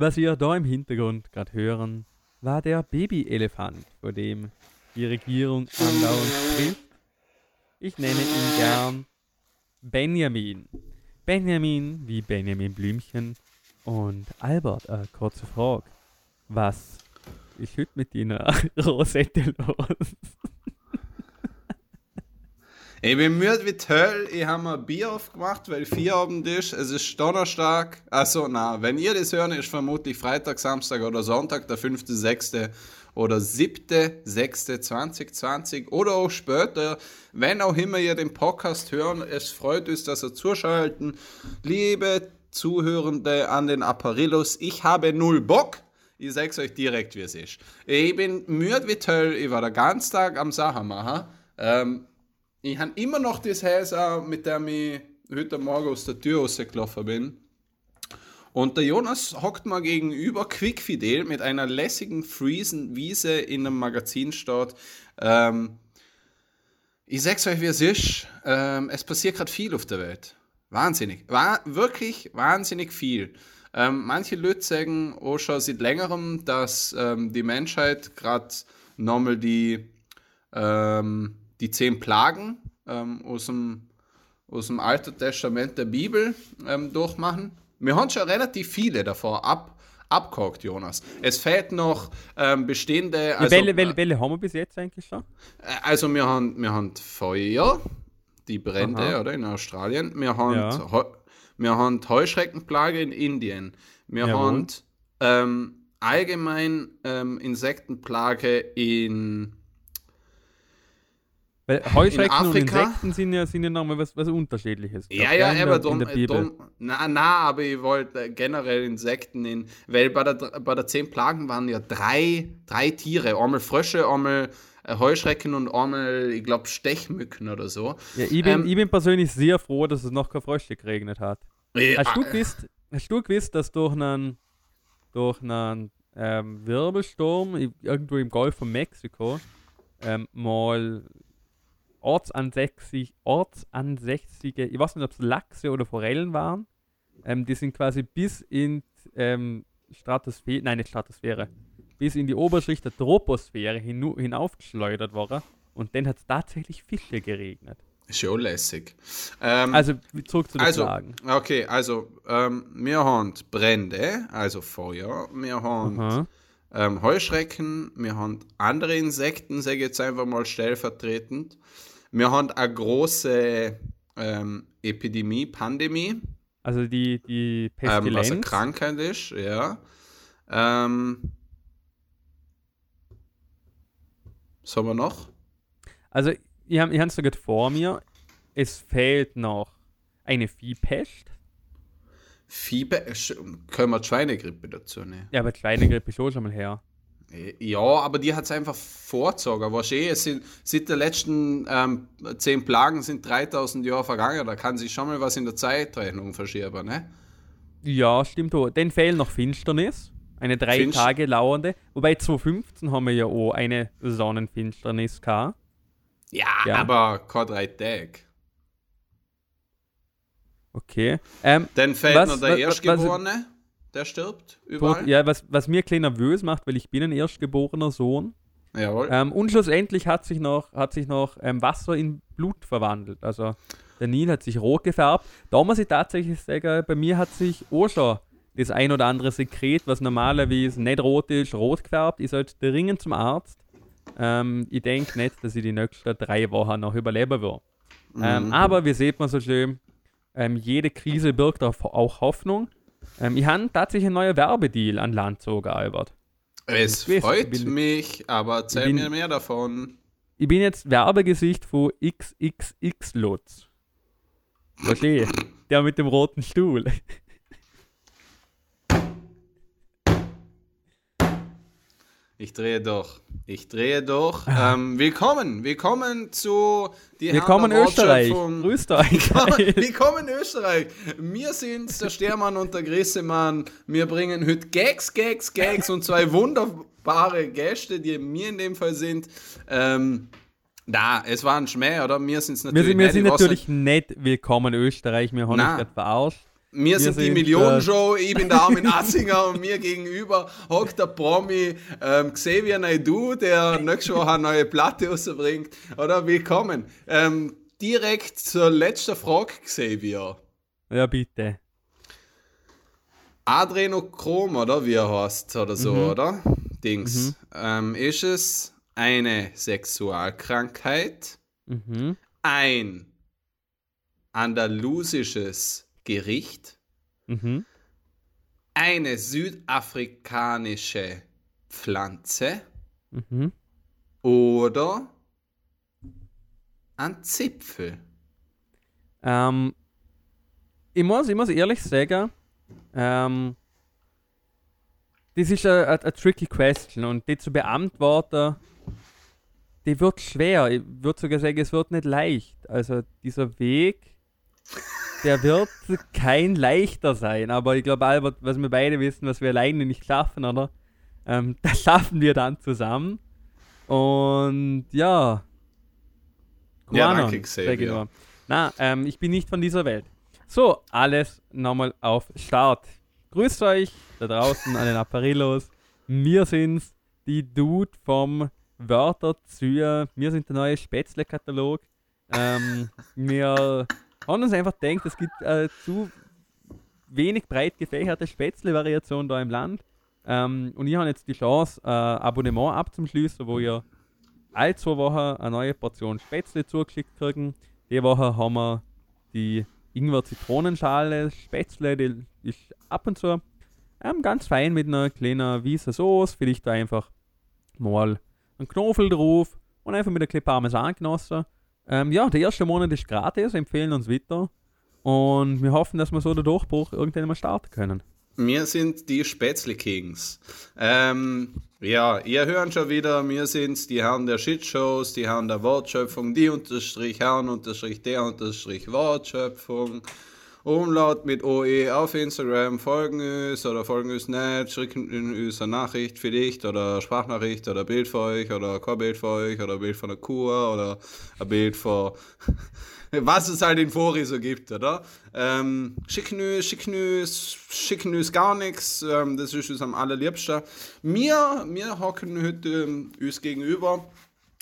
Was wir da im Hintergrund gerade hören, war der Babyelefant, vor dem die Regierung andauernd spricht. Ich nenne ihn gern Benjamin. Benjamin wie Benjamin Blümchen. Und Albert, äh, kurze Frage. Was ist heute mit deiner Rosette los? Ich bin müde wie toll. Ich habe mir Bier aufgemacht, weil Feierabend ist. Es ist Donnerstag. Achso, na, wenn ihr das hören, ist vermutlich Freitag, Samstag oder Sonntag, der 5., 6. oder 7., 6. 2020 oder auch später. Wenn auch immer ihr den Podcast hören, es freut uns, dass ihr zuschalten. Liebe Zuhörende an den Apparillos, ich habe null Bock. Ich sag's euch direkt, wie es ist. Ich bin müde wie toll. Ich war den ganzen Tag am Sachen machen. Ähm, ich habe immer noch das Häuser, mit dem ich heute Morgen aus der Tür rausgelaufen bin. Und der Jonas hockt mal gegenüber quickfidel mit einer lässigen Friesen-Wiese in einem Magazin steht. Ähm, ich sag's euch, wie es ist. Ähm, es passiert gerade viel auf der Welt. Wahnsinnig. War wirklich wahnsinnig viel. Ähm, manche Leute sagen auch schon seit längerem, dass ähm, die Menschheit gerade nochmal die ähm, die zehn Plagen ähm, aus, dem, aus dem Alten Testament der Bibel ähm, durchmachen. Wir haben schon relativ viele davor ab, abgehakt, Jonas. Es fehlt noch ähm, bestehende. Also, welche, welche, welche haben wir bis jetzt eigentlich schon? Äh, also, wir haben, wir haben Feuer, die Brände, Aha. oder in Australien. Wir haben, ja. Heu, wir haben Heuschreckenplage in Indien. Wir Jawohl. haben ähm, allgemein ähm, Insektenplage in weil Heuschrecken und Insekten sind ja, sind ja nochmal was, was Unterschiedliches. Ja, ja, ja, aber drum, drum, na, na, aber ich wollte generell Insekten in, weil bei der, bei der zehn Plagen waren ja drei, drei Tiere, einmal Frösche, einmal äh, Heuschrecken und einmal, ich glaube, Stechmücken oder so. Ja, ich bin, ähm, ich bin persönlich sehr froh, dass es noch keine Frösche geregnet hat. Ja, hast, du gewusst, hast du gewusst, dass durch einen, durch einen ähm, Wirbelsturm irgendwo im Golf von Mexiko ähm, mal ortsansässig, ortsansässige, ich weiß nicht, ob es Lachse oder Forellen waren. Ähm, die sind quasi bis in ähm, Stratosphäre, nein, nicht Stratosphäre, bis in die Oberschicht der Troposphäre hin, hinaufgeschleudert worden. Und dann hat es tatsächlich Fische geregnet. Schon lässig. Ähm, also zurück zu den also, Fragen. Okay, also ähm, wir haben Brände, also Feuer, wir haben ähm, Heuschrecken, wir haben andere Insekten, sage ich jetzt einfach mal stellvertretend. Wir haben eine große ähm, Epidemie, Pandemie. Also die, die Pestilenz. Ähm, was eine Krankheit ist, ja. Ähm, was haben wir noch? Also, ich habe es sogar vor mir. Es fehlt noch eine Viehpest. Viehpest? Können wir Schweinegrippe dazu nehmen? Ja, aber Schweinegrippe ist auch schon mal her. Ja, aber die hat es einfach vorgezogen. Weißt du, es sind, seit den letzten ähm, zehn Plagen sind 3000 Jahre vergangen. Da kann sich schon mal was in der Zeitrechnung verschieben, ne? Ja, stimmt auch. Dann fehlen noch Finsternis. Eine drei Finst Tage lauernde. Wobei 2015 haben wir ja auch eine Sonnenfinsternis gehabt. Ja, ja. aber kein drei Tage. Okay. Ähm, Dann fehlt was, noch der was, Erstgeborene. Was, der stirbt überall. Ja, was, was mir klein nervös macht, weil ich bin ein erstgeborener Sohn. Jawohl. Ähm, und schlussendlich hat sich noch, hat sich noch ähm, Wasser in Blut verwandelt. Also der Nil hat sich rot gefärbt. Da muss ich tatsächlich sagen, bei mir hat sich auch schon das ein oder andere Sekret, was normalerweise nicht rot ist, rot gefärbt. Ich sollte dringend zum Arzt. Ähm, ich denke nicht, dass ich die nächsten drei Wochen noch überleben würde. Ähm, mhm. aber wie sieht man so schön, ähm, jede Krise birgt auch Hoffnung. Ähm, ich habe tatsächlich einen neuen Werbedeal an Land gezogen, Albert. Es freut bin, mich, aber erzähl bin, mir mehr davon. Ich bin jetzt Werbegesicht von XXX Lutz. Verstehe. Der mit dem roten Stuhl. Ich drehe doch. Ich drehe doch. Ah. Ähm, willkommen. Willkommen zu die Willkommen Österreich. Grüßt euch. Willkommen, willkommen Österreich. Wir sind der Stermann und der Grissemann. Wir bringen heute Gags, Gags, Gags und zwei wunderbare Gäste, die mir in dem Fall sind. Ähm, na, es war ein Schmäh, oder? Wir sind es natürlich wir sind, wir sind natürlich nicht willkommen Österreich. Wir haben uns gerade verarscht. Wir sind die Millionenshow, ich bin der Armin Assinger und mir gegenüber hockt der Promi ähm, Xavier Naidu, der nächste Woche eine neue Platte rausbringt. Oder willkommen. Ähm, direkt zur letzten Frage, Xavier. Ja, bitte. Adrenochrom, oder wie er heißt, oder so, Mhm. oder? Dings. Ähm, ist es eine Sexualkrankheit, Mhm. ein andalusisches Gericht, Mhm. eine südafrikanische Pflanze Mhm. oder ein Zipfel? Ähm, ich, muss, ich muss ehrlich sagen, ähm, das ist eine tricky question und die zu beantworten, die wird schwer. Ich würde sogar sagen, es wird nicht leicht. Also dieser Weg, der wird kein leichter sein. Aber ich glaube, Albert, was wir beide wissen, was wir alleine nicht schaffen, oder? Ähm, das schaffen wir dann zusammen. Und ja. Ja, danke, Xavier. nur. Na, ähm, ich bin nicht von dieser Welt. So, alles nochmal auf Start. Grüßt euch da draußen an den Apparillos. Wir sind's, die Dude vom Wörter zu. Wir sind der neue Spätzle-Katalog. Ähm, wir haben uns einfach gedacht, es gibt äh, zu wenig breit gefächerte Spätzle-Variationen da im Land. Ähm, und ich habe jetzt die Chance, äh, Abonnement abzuschließen, wo ihr alle zwei Wochen eine neue Portion Spätzle zugeschickt kriegen. Die Woche haben wir die Ingwer-Zitronenschale Spätzle, die ist ab und zu ähm, ganz fein mit einer kleinen weißen Sauce. Vielleicht da einfach mal einen Knofel drauf und einfach mit ein bisschen Parmesan genossen. Ähm, ja, der erste Monat ist gratis, empfehlen uns weiter. Und wir hoffen, dass wir so den Durchbruch irgendwann mal starten können. Wir sind die Spätzle Kings. Ähm, ja, ihr hört schon wieder, wir sind die Herren der Shitshows, die Herren der Wortschöpfung, die unterstrich Herren unterstrich der unterstrich Wortschöpfung. Umlaut mit OE auf Instagram, folgen uns oder folgen uns nicht, schicken uns eine Nachricht vielleicht oder Sprachnachricht oder Bild für euch oder kein Bild für euch oder Bild von der Kur oder ein Bild von was es halt in Fori so gibt, oder? Ähm, schicken uns, schicken uns, schicken uns gar nichts, ähm, das ist uns am allerliebsten. Wir, wir hocken heute ähm, uns gegenüber,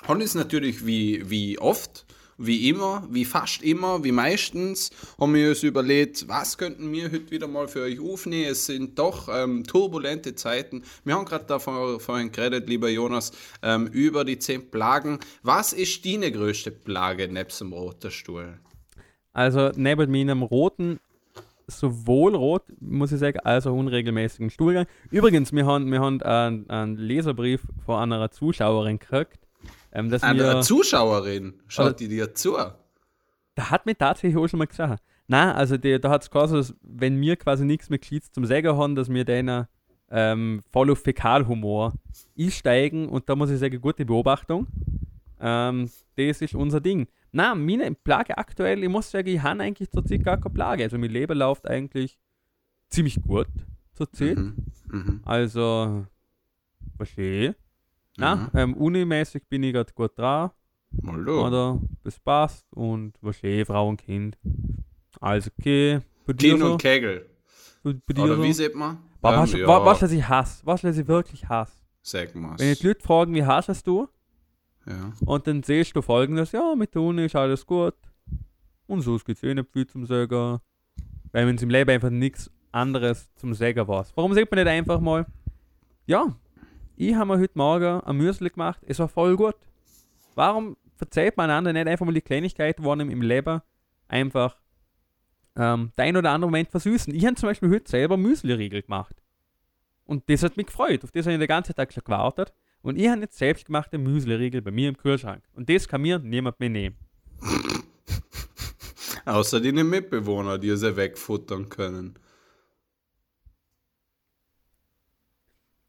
haben uns natürlich wie, wie oft, wie immer, wie fast immer, wie meistens, haben wir uns überlegt, was könnten wir heute wieder mal für euch aufnehmen. Es sind doch ähm, turbulente Zeiten. Wir haben gerade davon vorhin geredet, lieber Jonas, ähm, über die zehn Plagen. Was ist deine größte Plage nebst dem roten Stuhl? Also neben meinem roten, sowohl rot, muss ich sagen, als auch unregelmäßigen Stuhlgang. Übrigens, wir haben, wir haben einen, einen Leserbrief von einer Zuschauerin gekriegt. Ähm, dass Eine wir, Zuschauerin, schaut Also- die dir zu? da hat mir tatsächlich auch schon mal gesagt. Nein, also die, da hat es quasi, dass wenn wir quasi nichts mehr Gescheites zum Sagen haben, dass wir denen ähm, voll auf Fäkalhumor einsteigen und da muss ich sagen, gute Beobachtung. Ähm, das ist unser Ding. Na, meine Plage aktuell, ich muss sagen, ich habe eigentlich zurzeit gar keine Plage. Also mein Leben läuft eigentlich ziemlich gut zurzeit. Mhm. Mhm. Also, verstehe. Na, Mhm. ähm, unimäßig bin ich gerade gut dran. Mal du. Oder das passt und verstehe Frau und Kind. Alles okay. Bei Kind so? und Kegel. Bei, bei Oder so? wie sieht man? Boah, Ähm, was, ja, wa- was, was ich hasse? Was, was ich wirklich hasse? Sag mal. Wenn die Leute fragen, wie hast es du? Ja. Und dann siehst du folgendes: Ja, mit der Uni ist alles gut. Und so gibt es eh nicht viel zum Sagen. Weil wenn es im Leben einfach nichts anderes zum Sagen war. Warum sagt man nicht einfach mal, ja, ich habe mir heute Morgen ein Müsli gemacht, es war voll gut. Warum verzeiht man einander nicht einfach mal die Kleinigkeiten, die einem im Leben einfach ähm, der ein oder andere Moment versüßen? Ich habe zum Beispiel heute selber Müsli-Riegel gemacht. Und das hat mich gefreut. Auf das habe ich den ganzen Tag schon gewartet. Und ich habe jetzt selbstgemachte Müsli-Riegel bei mir im Kühlschrank. Und das kann mir niemand mehr nehmen. Außer deine Mitbewohner, die sie wegfuttern können.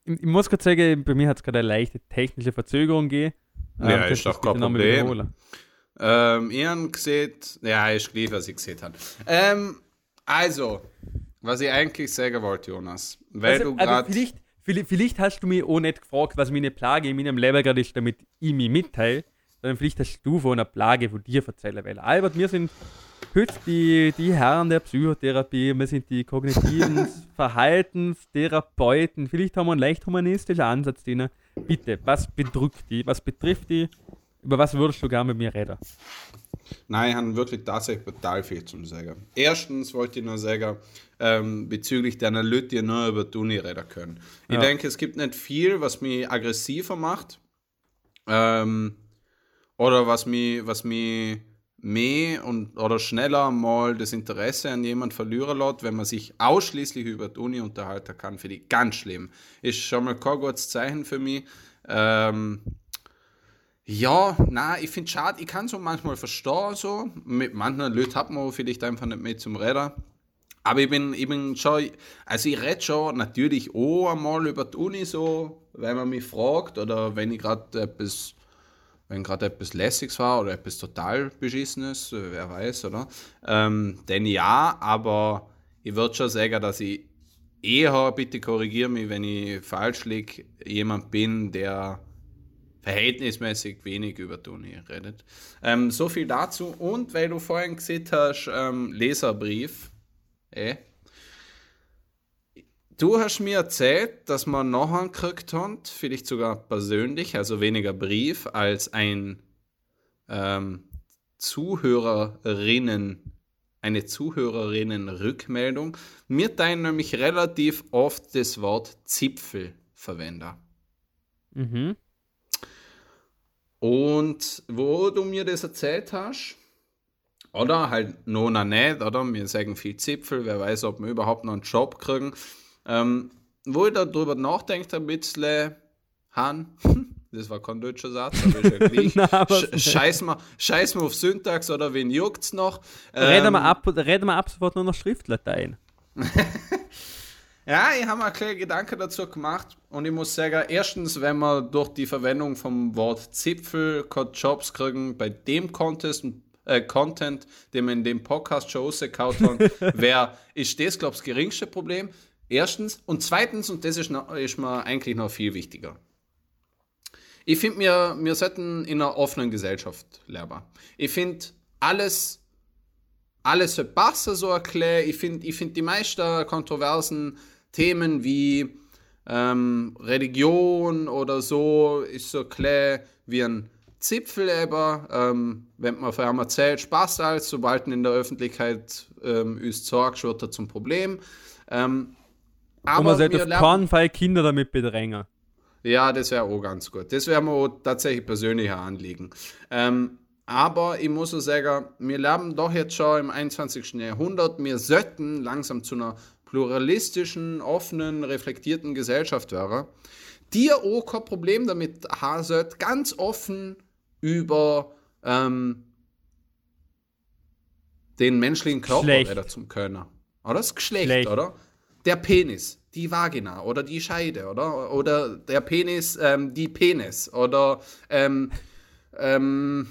Ich, muss gerade sagen, bei mir hat es gerade eine leichte technische Verzögerung gegeben. Ja, könntest ist doch kein Problem. Ähm, ihr habt gesehen, ja, ist gleich, was ich gesehen habe. Ähm, also, was ich eigentlich sagen wollte, Jonas, weil Also, du also gerade. vielleicht, vielleicht, vielleicht hast du mich auch nicht gefragt, was meine Plage in meinem Leben gerade ist, damit ich mich mitteile. sondern vielleicht hast du von einer Plage von dir erzählen will. Albert, wir sind heute die, die Herren der Psychotherapie, wir sind die kognitiven Verhaltenstherapeuten. Vielleicht haben wir einen leicht humanistischen Ansatz drin. Bitte, was bedrückt die, was betrifft die? Über was würdest du gerne mit mir reden? Nein, ich habe wirklich tatsächlich total viel zu sagen. Erstens wollte ich nur sagen, ähm, bezüglich deiner Leute, die nur über die Uni reden können. Ich Ja. denke, es gibt nicht viel, was mich aggressiver macht. Ähm, oder was mich, was mich mehr und oder schneller mal das Interesse an jemand verlieren lässt, wenn man sich ausschließlich über die Uni unterhalten kann, finde ich ganz schlimm. Ist schon mal kein gutes Zeichen für mich. Ähm, ja, na, ich finde schade, ich kann so manchmal verstehen, so. Mit manchen Leuten hat man vielleicht einfach nicht mehr zum Reden. Aber ich bin, ich bin schon, also ich rede schon natürlich auch einmal über die Uni so, wenn man mich fragt oder wenn ich gerade etwas, wenn gerade etwas Lässiges war oder etwas total Beschissenes, wer weiß, oder? Ähm, denn ja, aber ich würde schon sagen, dass ich eher, bitte korrigiere mich, wenn ich falsch liege, jemand bin, der verhältnismäßig wenig über Uni redet. Ähm, so viel dazu. Und weil du vorhin gesehen hast, ähm, Leserbrief, äh, du hast mir erzählt, dass man noch einen gekriegt hat, vielleicht sogar persönlich, also weniger Brief, als ein ähm, Zuhörerinnen, eine Zuhörerinnen-Rückmeldung. Wir teilen nämlich relativ oft das Wort Zipfel verwenden. Mhm. Und wo du mir das erzählt hast, oder halt noch nicht, oder? Wir sagen viel Zipfel, wer weiß, ob wir überhaupt noch einen Job kriegen. Ähm, wo ich darüber nachdenke, ein bisschen, Han, das war kein deutscher Satz, aber ist ja gleich. Scheiß, mal, scheiß mal auf Syntax oder wen juckt's noch? Reden wir Ähm, ab, reden wir ab sofort nur noch Schriftlatein. Ja, ich habe mir einen kleinen Gedanken dazu gemacht und ich muss sagen, erstens, wenn wir durch die Verwendung vom Wort Zipfel Jobs kriegen, bei dem Contest, äh, Content, den wir in dem Podcast schon rausgehauen haben, wär, ist das, glaube ich, das geringste Problem. Erstens. Und zweitens, und das ist, noch, ist mir eigentlich noch viel wichtiger. Ich finde, wir, wir sollten in einer offenen Gesellschaft leben. Ich finde, alles alles soll passen, so erklären. Ich finde ich find die meisten kontroversen Themen wie ähm, Religion oder so ist so klar wie ein Zipfel eben, ähm, wenn man von einem erzählt, Spaß als, sobald in der Öffentlichkeit ähm, uns sorgt, wird er zum Problem. Ähm, Und aber man sollte auf keinen Fall Kinder damit bedrängen. ja, das wäre auch ganz gut. Das wäre mir auch tatsächlich persönlicher Anliegen. Ähm, aber ich muss auch sagen, wir leben doch jetzt schon im 21. Jahrhundert. Wir sollten langsam zu einer pluralistischen, offenen, reflektierten Gesellschaft werden, die auch kein Problem damit haben sollte, ganz offen über ähm, den menschlichen Körper Geschlecht. reden zu können. Oder das Geschlecht, Geschlecht. oder? Der Penis, die Vagina oder die Scheide, oder? Oder der Penis, ähm, die Penis oder ähm, ähm,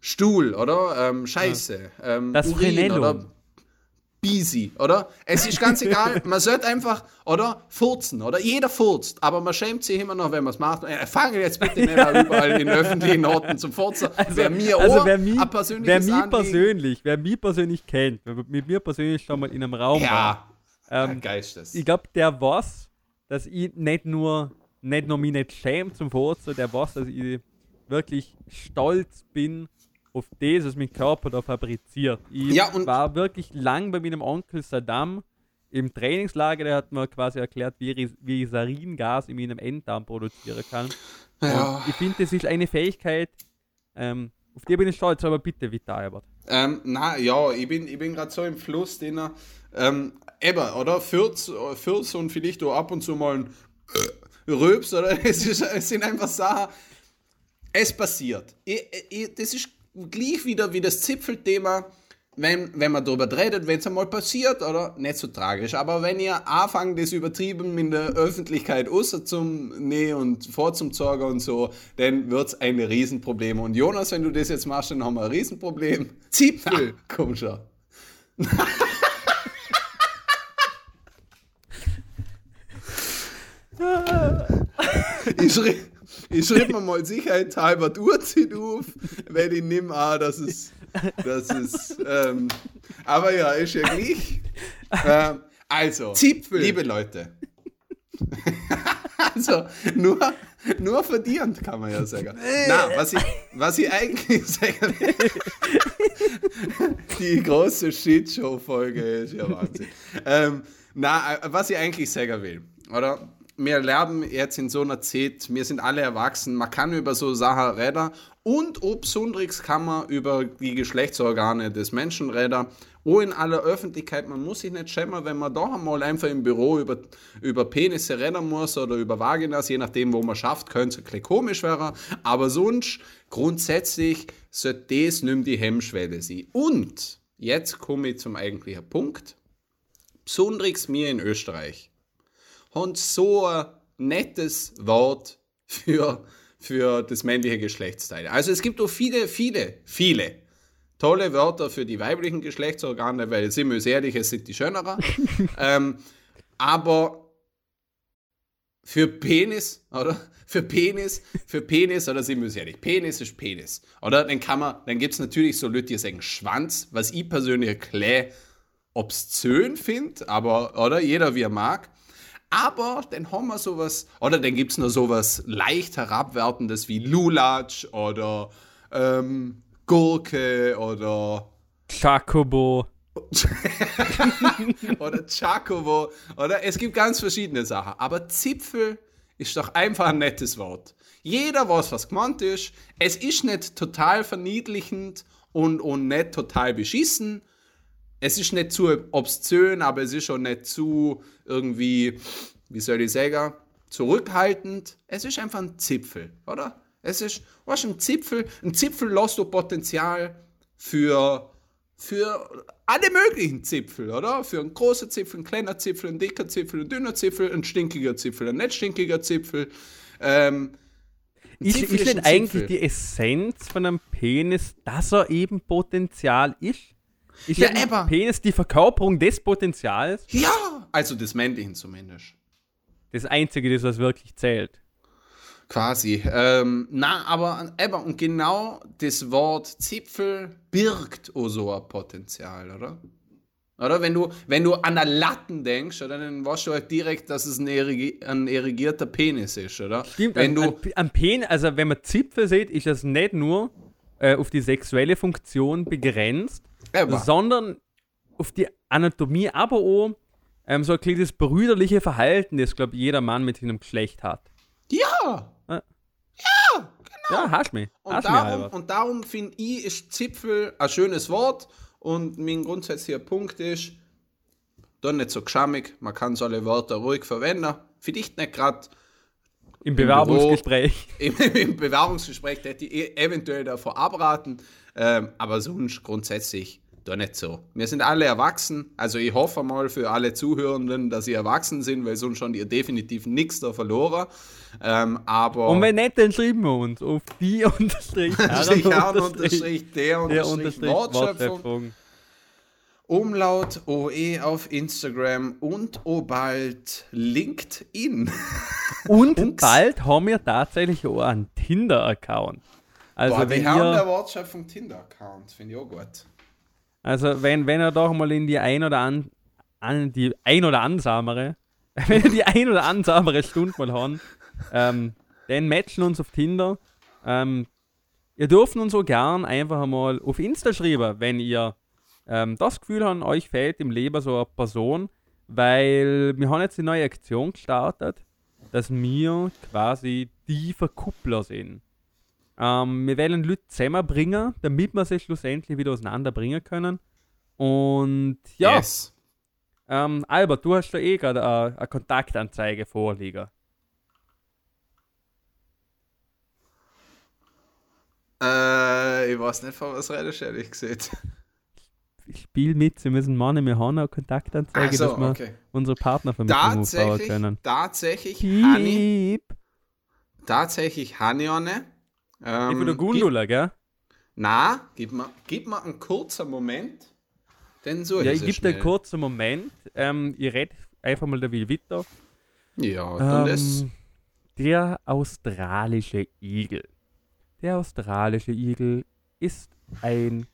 Stuhl, oder? Ähm, Scheiße, ähm, Das Frenellum. oder Bisi, oder? Es ist ganz egal, man sollte einfach, oder? Furzen, oder? Jeder furzt, aber man schämt sich immer noch, wenn man es macht. Äh, fange jetzt bitte nicht an, überall in öffentlichen Orten zum Furzen. wer mir also auch wer mich, wer mich persönlich, wer mich persönlich kennt, wer mit mir persönlich schon mal in einem Raum war, Ja, ähm, Geistes. ich glaube, der weiß, dass ich nicht nur, nicht nur mich nicht schäme zum Furzen, der weiß, dass ich wirklich stolz bin auf das, was mein Körper da fabriziert. Ich Ja, war wirklich lang bei meinem Onkel Saddam im Trainingslager, der hat mir quasi erklärt, wie ich, wie ich Saringas in meinem Enddarm produzieren kann. Ja. Ich finde, das ist eine Fähigkeit, ähm, auf die bin ich stolz, aber bitte, Vita Albert. Ähm, na ja, ich bin, ich bin gerade so im Fluss, den er, ähm, eben, oder? Fürz, Fürz und vielleicht auch ab und zu mal ein Röps, oder? Es, ist, es sind einfach Sachen, es passiert. Ich, ich, das ist gleich wieder wie das Zipfelthema, wenn, wenn man darüber redet, wenn es einmal passiert, oder? Nicht so tragisch. Aber wenn ihr anfangt, das übertrieben in der Öffentlichkeit außer zum Nee und vor zum Zorger und so, dann wird es ein Riesenproblem. Und Jonas, wenn du das jetzt machst, dann haben wir ein Riesenproblem. Zipfel, komm schon. ist, ri- ich schreibe mir mal sicherheitshalber die Uhrzeit auf, weil ich nehme an, dass es, dass es, ähm, aber ja, ist ja gleich. Ähm, also, Zipfel. liebe Leute. also, nur, nur verdient, kann man ja sagen. Na, was ich, was ich eigentlich sagen will, die große Shitshow-Folge ist ja Wahnsinn. Ähm, na, äh, was ich eigentlich sagen will, oder? Wir leben jetzt in so einer Zeit, wir sind alle erwachsen, man kann über so Sachen reden und ob besonders kann man über die Geschlechtsorgane des Menschen reden, auch in aller Öffentlichkeit. Man muss sich nicht schämen, wenn man doch einmal einfach im Büro über, über Penisse reden muss oder über Vaginas, je nachdem, wo man schafft, könnte es ein bisschen komisch werden. Aber sonst, grundsätzlich, sollte das nicht die Hemmschwelle sein. Und jetzt komme ich zum eigentlichen Punkt. Besonders mir in Österreich haben so ein nettes Wort für, für das männliche Geschlechtsteil. Also es gibt auch viele, viele, viele tolle Wörter für die weiblichen Geschlechtsorgane, weil sind wir uns ehrlich, es sind die schöneren. ähm, aber für Penis, oder? Für Penis, für Penis, oder sind wir uns ehrlich, Penis ist Penis. Oder? Dann kann man, dann gibt es natürlich so Leute, die sagen Schwanz, was ich persönlich erkläre, obszön finde, aber, oder? Jeder wie er mag. Aber dann haben wir sowas, oder dann gibt es noch sowas leicht herabwertendes wie Lulatsch oder ähm, Gurke oder Jacobo. oder Chakovo oder es gibt ganz verschiedene Sachen. Aber Zipfel ist doch einfach ein nettes Wort. Jeder weiß, was gemeint ist. Es ist nicht total verniedlichend und, und nicht total beschissen. Es ist nicht zu obszön, aber es ist auch nicht zu irgendwie, wie soll ich sagen, zurückhaltend. Es ist einfach ein Zipfel, oder? Es ist, was ein Zipfel, ein Zipfel lässt du Potenzial für, für alle möglichen Zipfel, oder? Für einen großen Zipfel, einen kleinen Zipfel, einen dicker Zipfel, einen dünner Zipfel, ein stinkiger Zipfel, ein nicht stinkiger Zipfel. Ähm, Ist, ist ein eigentlich die Essenz von einem Penis, dass er eben Potenzial ist? Ist Ja, ein Penis die Verkörperung des Potenzials Ja, also des Männlichen zumindest. das Einzige, das was wirklich zählt? Quasi. Ähm, na, aber eben, und genau das Wort Zipfel birgt auch so ein Potenzial, oder? Oder wenn du, wenn du an der Latten denkst, oder, dann weißt du halt direkt, dass es ein, erigi ein erigierter Penis ist, oder? Stimmt, wenn ein, du, ein Penis, also wenn man Zipfel sieht, ist das nicht nur äh, auf die sexuelle Funktion begrenzt, Eben. sondern auf die Anatomie, aber auch ähm, so ein kleines brüderliche Verhalten, das, glaube ich, jeder Mann mit seinem Geschlecht hat. ja! Ja, hast mich. Und Hast mich darum, halber. und darum finde ich, ist Zipfel ein schönes Wort und mein grundsätzlicher Punkt ist, dann nicht so geschammig, man kann so alle Wörter ruhig verwenden. Vielleicht nicht gerade Im Bewerbungsgespräch. im, im Bewerbungsgespräch hätte ich e- eventuell davor abraten, ähm, aber sonst grundsätzlich doch nicht so. Wir sind alle erwachsen, also ich hoffe mal für alle Zuhörenden, dass sie erwachsen sind, weil sonst schon ihr definitiv nichts da verloren. Ähm, aber Und wenn nicht, dann schreiben wir uns auf die unterstrich Strich Herren Herren unterstrich der der unterstrich unterstrich Wortschöpfung. Umlaut OE auf Instagram und oh bald LinkedIn. Und bald haben wir tatsächlich auch einen Tinder-Account. Also Boah, die Herren der Wortschöpfung Tinder-Account, finde ich auch gut. also wenn, wenn ihr doch mal in die ein oder an, an die ein oder ansamere, wenn ihr die ein oder ansamere Stunde mal haben, ähm, dann matchen uns auf Tinder. Ähm, ihr dürft uns so gern einfach mal auf Insta schreiben, wenn ihr ähm, das Gefühl habt, euch fehlt im Leben so eine Person, weil wir haben jetzt die neue Aktion gestartet, dass wir quasi die Verkuppler sind. Ähm, wir wollen Leute zusammenbringen, damit wir sie schlussendlich wieder auseinanderbringen können. Und ja, Yes. ähm, Albert, du hast da eh gerade eine, eine Kontaktanzeige vorliegen. Äh, ich weiß nicht, von was redest du, ehrlich gesagt. Ich spiele mit, sie müssen Mann, wir haben eine Kontaktanzeige, so, dass wir okay. unsere Partnervermittlung aufbauen Tatsächlich, können. tatsächlich, Hani, Piep. tatsächlich Hani eine. Ähm, Ich bin der gib, Gundula, gell? na, gib mir, gib mir einen kurzen Moment, denn so Ja, ist ich gebe dir einen Moment. Ähm, ich rede einfach mal der Will weiter. Ja, dann das. Ähm, Der australische Igel. Der australische Igel ist ein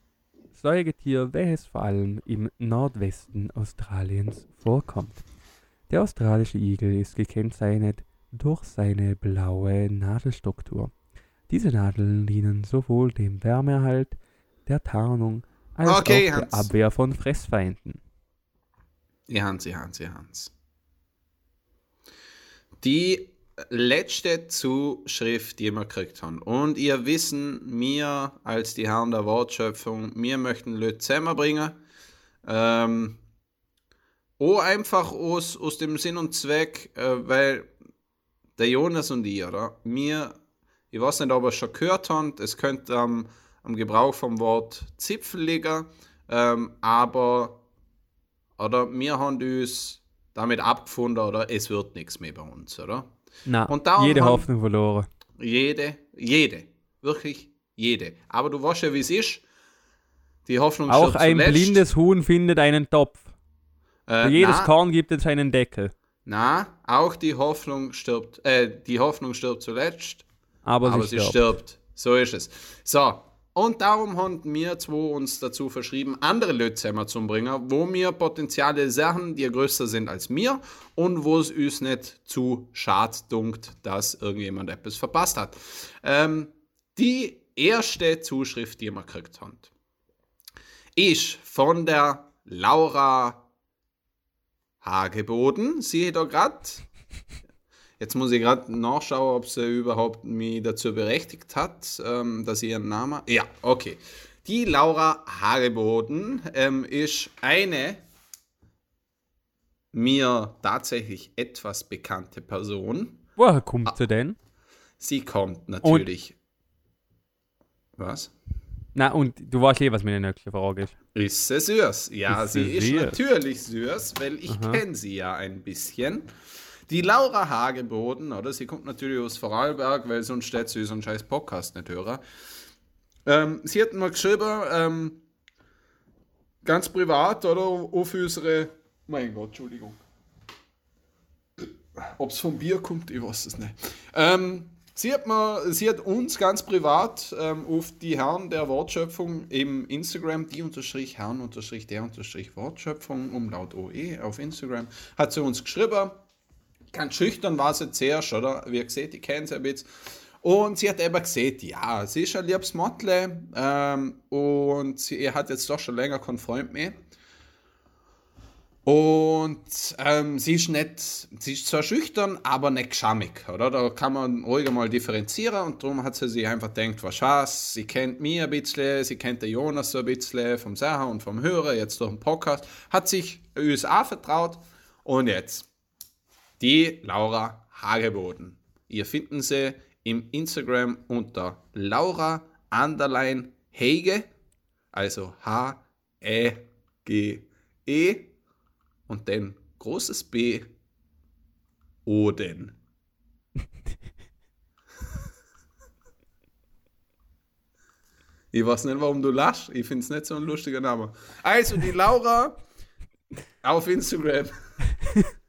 Säugetier, welches vor allem im Nordwesten Australiens vorkommt. Der australische Igel ist gekennzeichnet durch seine blaue Nadelstruktur. Diese Nadeln dienen sowohl dem Wärmeerhalt, der Tarnung als Okay, auch der Hans. Abwehr von Fressfeinden. Ja, Hans, ja, Hans, ja, Hans. Die letzte Zuschrift, die wir gekriegt haben. Und ihr wissen, wir als die Herren der Wortschöpfung, wir möchten Leute zusammenbringen. Ähm, auch einfach aus, aus dem Sinn und Zweck, äh, weil der Jonas und ich, oder? Mir, ich weiß nicht, ob ihr es schon gehört habt, es könnte am, am Gebrauch vom Wort Zipfel liegen, ähm, aber oder wir haben uns damit abgefunden, oder es wird nichts mehr bei uns, oder? Na, jede Hoffnung verloren. Jede, jede, wirklich jede. Aber du weißt ja, wie es ist. Die Hoffnung Auch ein zuletzt. blindes Huhn findet einen Topf. äh, Für jedes na, Korn gibt es einen Deckel. na, auch die Hoffnung stirbt, äh, die Hoffnung stirbt zuletzt. Aber, aber sie sie stirbt. stirbt. So ist es. So, und darum haben wir zwei uns dazu verschrieben, andere zusammen zu bringen, wo wir potenzielle Sachen, die größer sind als mir und wo es uns nicht zu schad dunkt, dass irgendjemand etwas verpasst hat. Ähm, die erste Zuschrift, die wir gekriegt haben, ist von der Laura Hageboden. Sie da gerade Jetzt muss ich gerade nachschauen, ob sie überhaupt mich dazu berechtigt hat, ähm, dass sie ihren Namen. Ja, okay. Die Laura Hageboden ähm, ist eine mir tatsächlich etwas bekannte Person. Woher kommt sie denn? Sie kommt natürlich. Was? Na, und du weißt eh, was meine nächste Frage ist. Ist sie süß? Ja, Ist sie sie ist süß? natürlich süß, weil ich kenne sie ja ein bisschen. Die Laura Hageboden, oder? Sie kommt natürlich aus Vorarlberg, weil sonst steht sie so einen scheiß Podcast nicht hören. Ähm, sie hat mir geschrieben, ähm, ganz privat, oder? Auf unsere. Mein Gott, Entschuldigung. Ob es vom Bier kommt, ich weiß es nicht. Ähm, sie, hat mir, sie hat uns ganz privat ähm, auf die Herren der Wortschöpfung im Instagram, die unterstrich Herren unterstrich der unterstrich Wortschöpfung, umlaut OE auf Instagram, hat sie uns geschrieben. Ganz schüchtern war sie zuerst, oder? Wie ihr seht, ich kenne sie ein bisschen. Und sie hat eben gesehen, ja, sie ist ein liebes Motle ähm, und sie hat jetzt doch schon länger keinen Freund mehr. Und ähm, sie ist nicht, sie ist zwar schüchtern, aber nicht geschammig, oder? Da kann man ruhig mal differenzieren und darum hat sie sich einfach gedacht, was was, sie kennt mich ein bisschen, sie kennt den Jonas so ein bisschen vom Sachen und vom Hörer, jetzt durch den Podcast, hat sich auch vertraut und jetzt die Laura Hageboden. Ihr finden sie im Instagram unter Laura Underline Hege, also H-E-G-E und dann großes B Oden. Ich weiß nicht, warum du lachst. Ich finde es nicht so ein lustiger Name. Also, die Laura auf Instagram.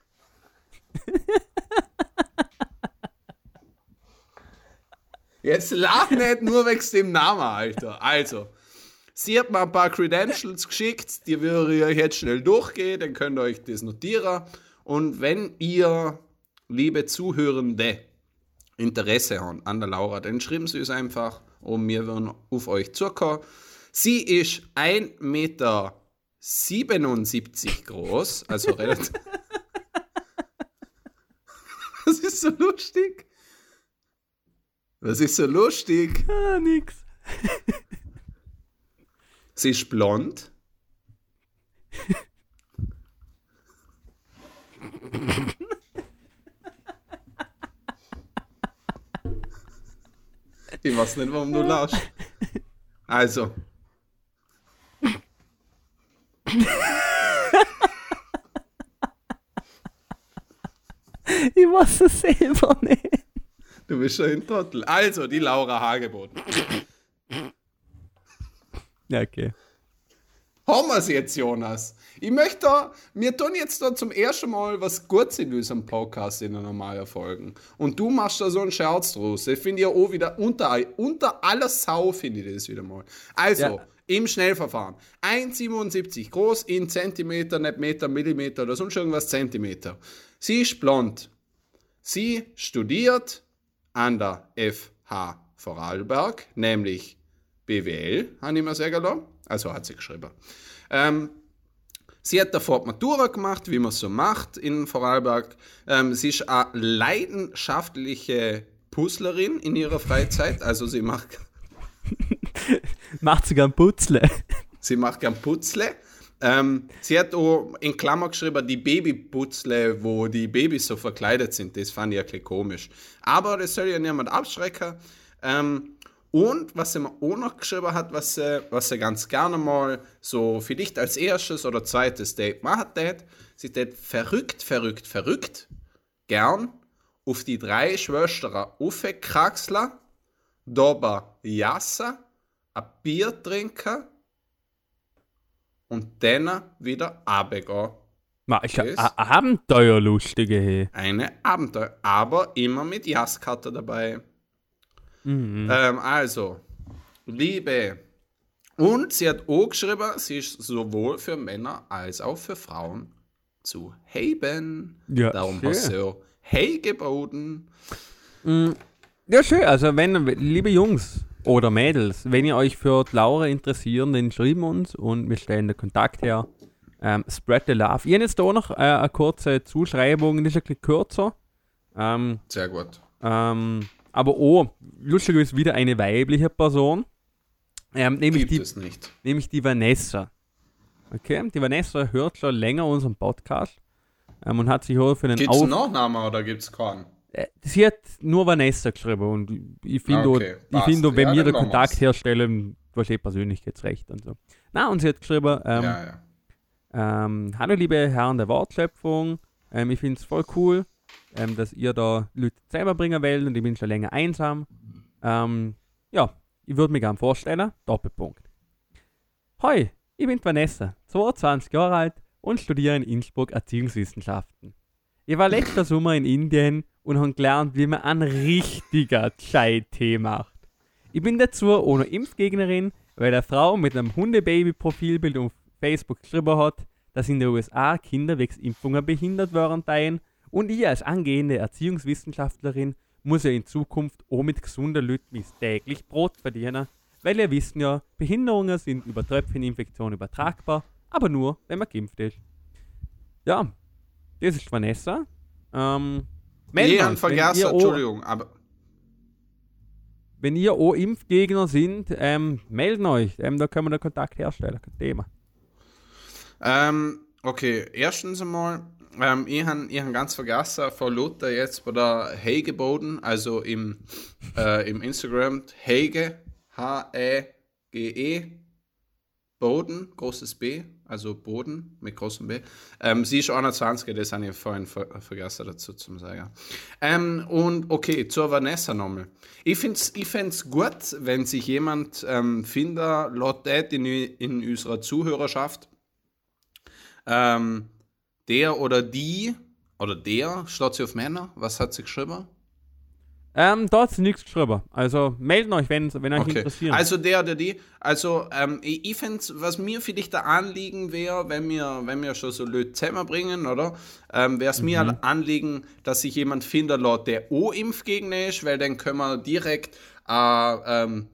Jetzt lach nicht nur wegen dem Namen, Alter. Also, sie hat mir ein paar Credentials geschickt, die würde ich euch jetzt schnell durchgehen, dann könnt ihr euch das notieren. Und wenn ihr, liebe Zuhörende, Interesse habt an der Laura, dann schreiben sie es einfach und wir werden auf euch zukommen. Sie ist 1,77 Meter groß, also relativ. Was ist so lustig? Was ist so lustig? Ah, nix. Sie ist blond. Ich weiß nicht, warum du lachst. Also. Weiß es selber nicht. Du bist schon ein Trottel. Also, die Laura Hageboden. Ja, okay. Haben was jetzt, Jonas. Ich möchte, wir tun jetzt da zum ersten Mal was Gutes in unserem Podcast in den normalen Folgen. Und du machst da so einen Scherz draus. Ich finde ja auch wieder unter, unter aller Sau, finde ich das wieder mal. Also, ja. im Schnellverfahren. 1,77 groß in Zentimeter, nicht Meter, Millimeter oder sonst irgendwas Zentimeter. Sie ist blond. Sie studiert an der FH Vorarlberg, nämlich BWL, habe ich mir sagen lassen. Also hat sie geschrieben. Ähm, sie hat davor Matura gemacht, wie man so macht in Vorarlberg. Ähm, sie ist eine leidenschaftliche Puzzlerin in ihrer Freizeit. Also sie macht. macht sie gern Putzle. Sie macht gern Putzle. Ähm, sie hat auch in Klammer geschrieben, die Babyputzle, wo die Babys so verkleidet sind. Das fand ich ein bisschen komisch. Aber das soll ja niemand abschrecken. Ähm, und was sie mir auch noch geschrieben hat, was sie, was sie ganz gerne mal so vielleicht als erstes oder zweites Date macht, sie hat verrückt, verrückt, verrückt gern auf die drei Schwestern aufgekraxeln, dabei jassen, ein Bier trinken und dann wieder runtergehen. Ma, ich habe Abenteuerlustige. Eine Abenteuer, aber immer mit Jasskarte dabei. Mhm. Ähm, also, Liebe. Und sie hat auch geschrieben, sie ist sowohl für Männer als auch für Frauen zu heben. Ja, Darum schön. hast du Hey geboten. Mm, ja, schön. Also, wenn, liebe Jungs oder Mädels, wenn ihr euch für Laura interessieren, dann schreiben uns und wir stellen den Kontakt her. Ähm, spread the love. Ich habe jetzt hier noch äh, eine kurze Zuschreibung, die ist ein bisschen kürzer. Ähm, Sehr gut. Ähm, aber oh, lustigerweise wieder eine weibliche Person. Ähm, nämlich, die, nämlich die Vanessa. Okay, die Vanessa hört schon länger unseren Podcast ähm, und hat sich auch für einen Gibt es einen Nachnamen oder gibt es keinen? Äh, sie hat nur Vanessa geschrieben und ich finde, okay, ich find, wenn ja, wir den Kontakt was. herstellen, eh Persönlichkeitsrecht und so. Na, und sie hat geschrieben, ähm, ja, ja. Ähm, hallo liebe Herren der Wortschöpfung, ähm, ich finde es voll cool, ähm, dass ihr da Leute selber bringen wollt und ich bin schon länger einsam. Ähm, ja, ich würde mich gerne vorstellen. Doppelpunkt. Hoi, ich bin Vanessa, 22 Jahre alt und studiere in Innsbruck Erziehungswissenschaften. Ich war letzter Sommer in Indien und habe gelernt, wie man ein richtiger Chai-Tee macht. Ich bin dazu ohne Impfgegnerin, weil der Frau mit einem Hundebaby-Profilbild auf Facebook geschrieben hat, dass in den USA Kinder wegen Impfungen behindert werden und ich als angehende Erziehungswissenschaftlerin muss ja in Zukunft auch mit gesunden Leuten täglich Brot verdienen, weil wir wissen ja, Behinderungen sind über Tröpfcheninfektionen übertragbar, aber nur, wenn man geimpft ist. Ja, das ist Vanessa. Ähm, nee, an vergessen, Entschuldigung, aber. Wenn ihr auch Impfgegner sind, ähm, melden euch. Ähm, da können wir den Kontakt herstellen. Kein Thema. Ähm, okay, erstens einmal, ähm, ich habe hab ganz vergessen, vor Luther jetzt bei der Hege Boden, also im, äh, im Instagram, Hege, H-E-G-E, Boden, großes B, also Boden mit großem B. Ähm, sie ist 21, das habe ich vorhin ver vergessen dazu zu sagen. Ähm, und okay, zur Vanessa nochmal. Ich finde es ich gut, wenn sich jemand ähm, findet, laut in, in unserer Zuhörerschaft, ähm, der oder die, oder der, steht sie auf Männer? Was hat sie geschrieben? Ähm, da hat sie nichts geschrieben. Also melden euch, wenn, wenn euch okay. interessiert. Also der oder die. Also ähm, ich, finde, was mir vielleicht da Anliegen wäre, wenn wir, wenn wir schon so Leute zusammenbringen, oder? Ähm, wäre es mhm. mir ein Anliegen, dass sich jemand findet, der O-Impfgegner ist, weil dann können wir direkt äh, ähm,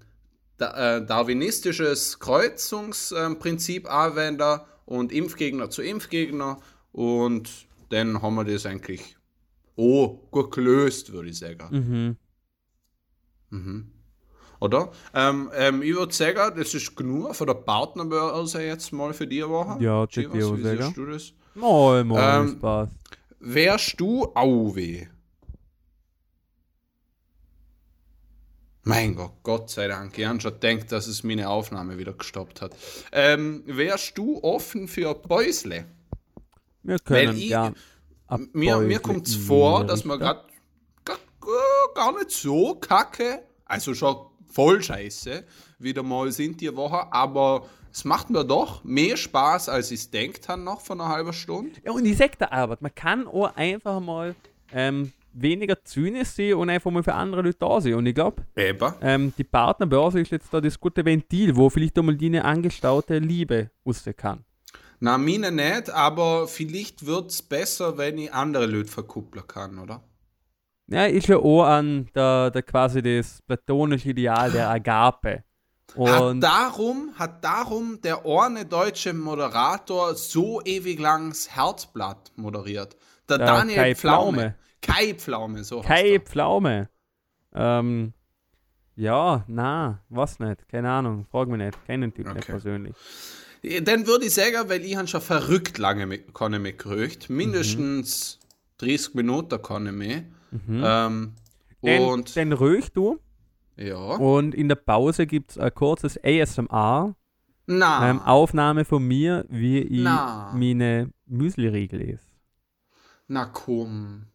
da, äh, darwinistisches Kreuzungsprinzip anwenden und Impfgegner zu Impfgegner und dann haben wir das eigentlich oh, gut gelöst, würde ich sagen. Mhm. Mhm. Oder? Ähm, ähm, ich würde sagen, das ist genug von der Partnerbörse jetzt mal für die Woche. Ja, check die Wie siehst du das? Moin, moin, ähm, Spaß. Wärst du Auwe? Mein Gott, Gott sei Dank. Ich habe schon gedacht, dass es meine Aufnahme wieder gestoppt hat. Ähm, wärst du offen für Bäusle? Wir können ich, gern. Mir, mir kommt es vor, dass man gerade gar nicht so kacke, also schon voll scheiße, wieder mal sind die Woche, aber es macht mir doch mehr Spaß, als ich es denkt habe noch von einer halben Stunde. Ja, und ich sag da Arbeit, man kann auch einfach mal ähm, weniger zynisch sein und einfach mal für andere Leute da sein. Und ich glaube, ähm, die Partnerbörse ist jetzt da das gute Ventil, wo vielleicht einmal die eine angestaute Liebe rausgehen kann. Na, meine nicht, aber vielleicht wird es besser, wenn ich andere Leute verkuppeln kann, oder? Ja, ist ja auch an der, der quasi das platonische Ideal der Agape. Hat Und darum, hat darum der eine deutsche Moderator so ewig lang das Herzblatt moderiert. Der, Der Daniel Kai Pflaume. Pflaume. Kai Pflaume, so heißt Kai er. Pflaume. Ähm, ja, na, was nicht, keine Ahnung, frag mich nicht, die nicht Okay. persönlich. Dann würde ich sagen, weil ich han schon verrückt lange mit, mich gerücht. Mindestens 30 Minuten ich mich. Ähm, und den röch du ja. und in der Pause gibt es ein kurzes ASMR, Na, ähm, Aufnahme von mir, wie ich Na. meine Müsli-Riegel lese. na komm.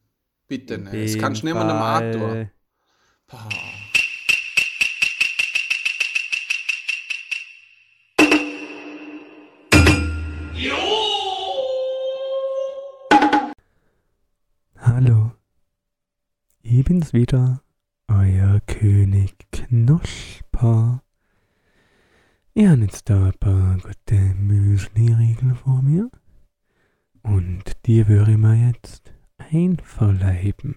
Bitte nicht. Das kannst du nicht mehr Fall- Auto. Boah. Bin's wieder, euer König Knusper. Ich habe jetzt da ein paar gute Müsli-Riegel vor mir und die würde ich mir jetzt einverleiben.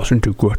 Boah, sind die gut.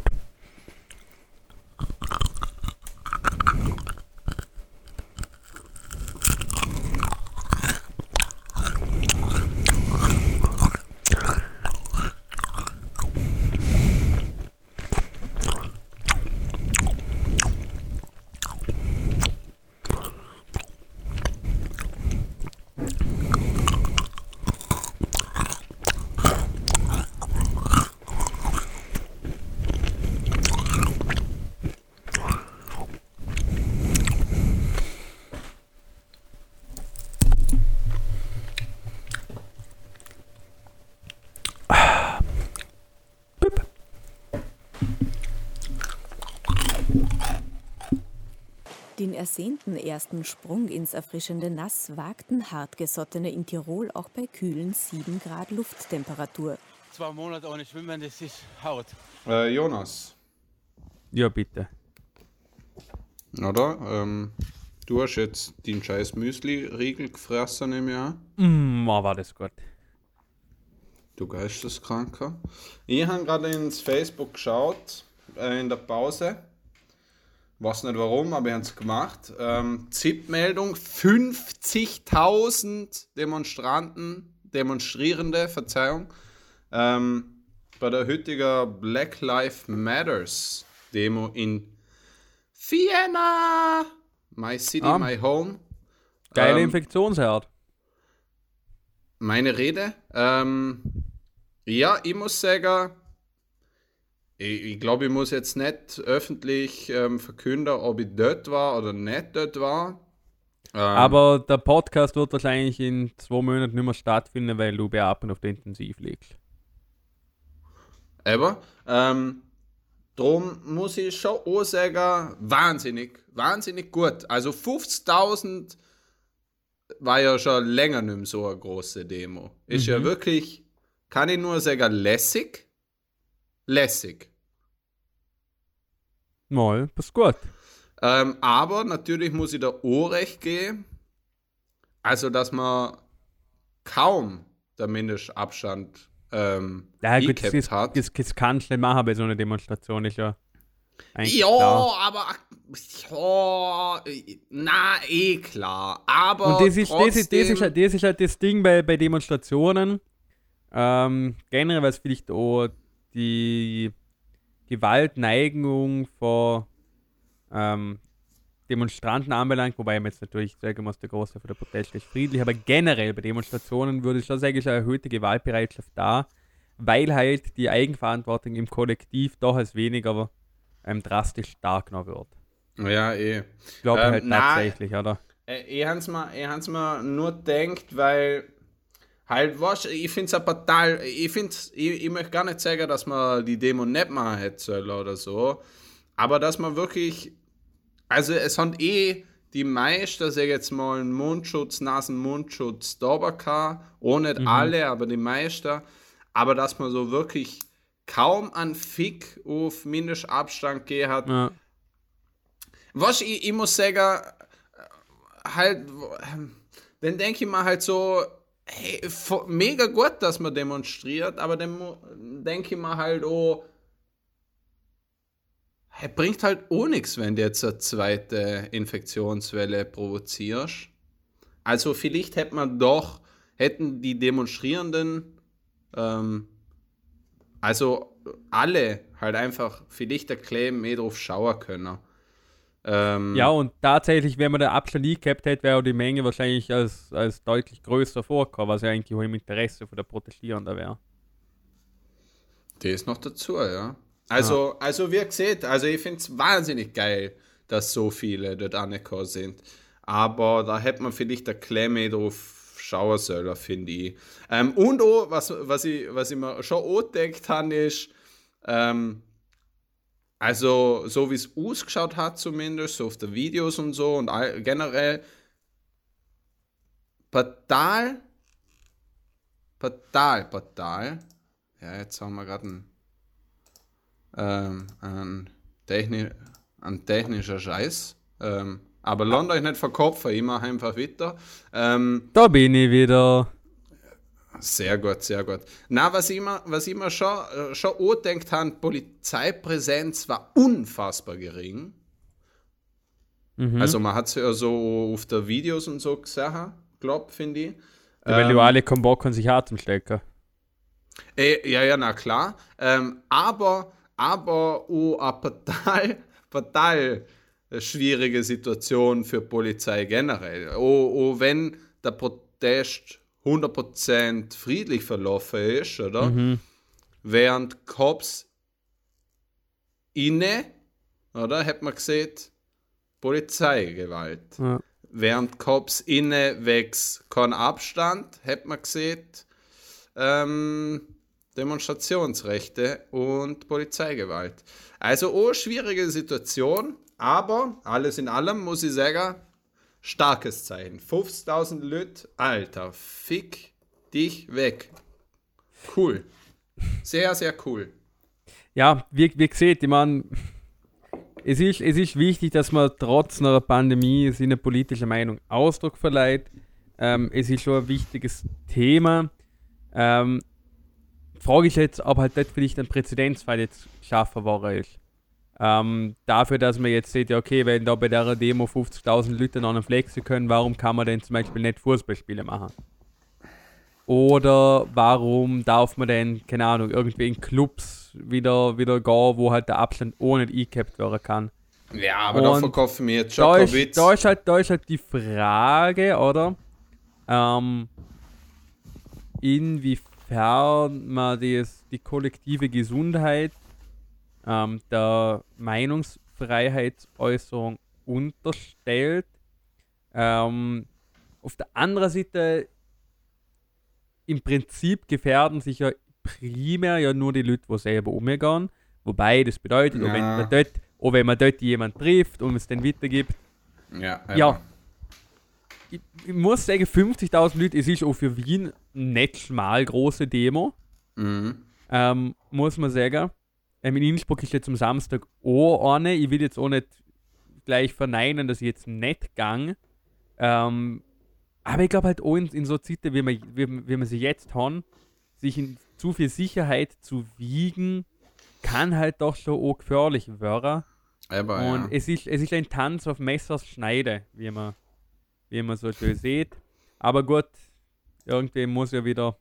Den ersehnten ersten Sprung ins erfrischende Nass wagten Hartgesottene in Tirol auch bei kühlen 7 Grad Lufttemperatur. Zwei Monate ohne Schwimmen, das ist Haut. Äh, Jonas, Ja, bitte. oder? Ähm, du hast jetzt den scheiß Müsli-Riegel gefressen im Jahr. Mm, war das gut. Du Geisteskranker. Ich habe gerade ins Facebook geschaut, äh, in der Pause. Weiß nicht warum, aber ich habe es gemacht. Ähm, ZIP-Meldung: 50.000 Demonstranten, Demonstrierende, Verzeihung, ähm, bei der heutigen Black Lives Matters Demo in Vienna. My city, Ah. my home. Geile Ähm, Infektionsherd. Meine Rede. Ähm, ja, ich muss sagen, ich, ich glaube, ich muss jetzt nicht öffentlich ähm, verkünden, ob ich dort war oder nicht dort war. Ähm, Aber der Podcast wird wahrscheinlich in zwei Monaten nicht mehr stattfinden, weil du beatmet auf der Intensiv liegst. Aber, ähm, drum muss ich schon auch sagen, wahnsinnig, wahnsinnig gut. Also 50.000 war ja schon länger nicht mehr so eine große Demo. Ist ja wirklich, kann ich nur sagen, lässig. Lässig. Mal, das gut. Ähm, aber natürlich muss ich da auch recht gehen. Also, dass man kaum der Mindestabstand ähm, Ja, gut, das, ist, hat. das, das kannst du nicht machen bei so einer Demonstration, ist ja. Ja, klar. aber ja, na, eh klar. Aber Und das ist, das, ist, das, ist, trotzdem- halt, das ist halt das Ding bei, bei Demonstrationen. Ähm, generell, was vielleicht auch die Gewaltneigung von ähm, Demonstranten anbelangt, wobei man jetzt natürlich sagen muss, der Großteil der Proteste ist friedlich, aber generell bei Demonstrationen würde ich schon sagen, ist eine erhöhte Gewaltbereitschaft da, weil halt die Eigenverantwortung im Kollektiv doch als weniger ähm, drastisch stark noch wird. Ja, eh. Ich glaube Ähm, halt na, tatsächlich, oder? Ich ich hans mal nur denkt, weil halt was, ich finde es ja total, ich finde, ich, ich möchte gar nicht sagen, dass man die Demo nicht machen hätte sollen oder so, aber dass man wirklich, also es haben eh die meisten, sag ich jetzt mal, einen Mundschutz, Nasen-Mundschutz da gehabt, auch nicht alle, aber die meisten, aber dass man so wirklich kaum an Fick auf Mindestabstand gehen hat, Ja. was ich, ich muss sagen, äh, halt, ähm, dann denke ich mir halt so, hey, mega gut, dass man demonstriert, aber dann denke ich mir halt, oh, hey, bringt halt auch nichts, wenn du jetzt eine zweite Infektionswelle provozierst. Also vielleicht hätte man doch, hätten die Demonstrierenden, ähm, also alle halt einfach vielleicht erklären, mehr drauf schauen können. Ähm, ja, und tatsächlich, wenn man den Abstand nie gehabt hätte, wäre auch die Menge wahrscheinlich als, als deutlich größer vorgekommen, was ja eigentlich auch im Interesse von der Protestierenden wäre. Das noch dazu, ja. Also, also wie ihr seht, also ich finde es wahnsinnig geil, dass so viele dort angekommen sind. Aber da hätte man vielleicht der Klemme drauf schauen sollen, finde ich. Ähm, und auch, was, was, ich, was ich mir schon auch gedacht habe, ist, ähm, also so wie es ausgeschaut hat zumindest, so auf den Videos und so und all, generell total, total, total. Ja, jetzt haben wir gerade einen, ähm, einen, techni Scheiß. Ähm, aber lasst euch nicht verkopfen, ich mache einfach weiter. Ähm, Da bin ich wieder. Sehr gut, sehr gut. Na, was ich mir, was ich mir schon, äh, schon angedenkt habe, Polizeipräsenz war unfassbar gering. Mhm. Also man hat es ja so auf der Videos und so gesehen, glaub, finde ich. Ja, weil Ähm, die alle keinen Bock haben, sich Stecken. Äh, ja, ja, na klar. Ähm, aber, aber auch eine total, total schwierige Situation für die Polizei generell. Auch, auch wenn der Protest 100% friedlich verlaufen ist, oder? Mhm. Während Cops inne, oder? Hat man gesehen, Polizeigewalt. Ja. Während Cops inne wächst kein Abstand, hat man gesehen, ähm, Demonstrationsrechte und Polizeigewalt. Also eine schwierige Situation, aber alles in allem muss ich sagen, starkes Zeichen. 50.000 Leute, Alter, fick dich weg. Cool. Sehr, sehr cool. Ja, wie, wie gesagt, ich meine, es ist, es ist wichtig, dass man trotz einer Pandemie seine politische Meinung Ausdruck verleiht. Ähm, es ist schon ein wichtiges Thema. Ähm, Frage ist jetzt, ob halt dort vielleicht ein Präzedenzfall jetzt geschaffen worden ist. Ähm, dafür, dass man jetzt sieht, ja, okay, wenn da bei der Demo 50.000 Leute noch einen flexen können, warum kann man denn zum Beispiel nicht Fußballspiele machen? Oder warum darf man denn, keine Ahnung, irgendwie in Clubs wieder, wieder gehen, wo halt der Abstand ohne eingehabt werden kann? Ja, aber da Und verkaufen wir jetzt Da ist, Djokovic. da, ist halt, da ist halt die Frage, oder? Ähm, inwiefern man das, die kollektive Gesundheit ähm, der Meinungsfreiheitsäußerung unterstellt. Ähm, auf der anderen Seite, im Prinzip gefährden sich ja primär ja nur die Leute, die selber umgehen. Wobei, das bedeutet, auch wenn Ja. man dort, auch wenn man dort jemanden trifft und es dann weitergibt, Ja, ja. Ich, ich muss sagen, 50.000 Leute, es ist auch für Wien nicht schmal große Demo, Mhm. ähm, muss man sagen. Ähm, in Innsbruck ist jetzt am Samstag auch eine. Ich will jetzt auch nicht gleich verneinen, dass ich jetzt nicht gang. Ähm, aber ich glaube halt auch in, in so Zeiten, wie wir, wie, wie wir sie jetzt haben, sich in zu viel Sicherheit zu wiegen, kann halt doch schon auch gefährlich werden. Aber Und ja. es, ist, es ist ein Tanz auf Messers Schneide, wie man, wie man so schön sieht. Aber gut, irgendwie muss ja wieder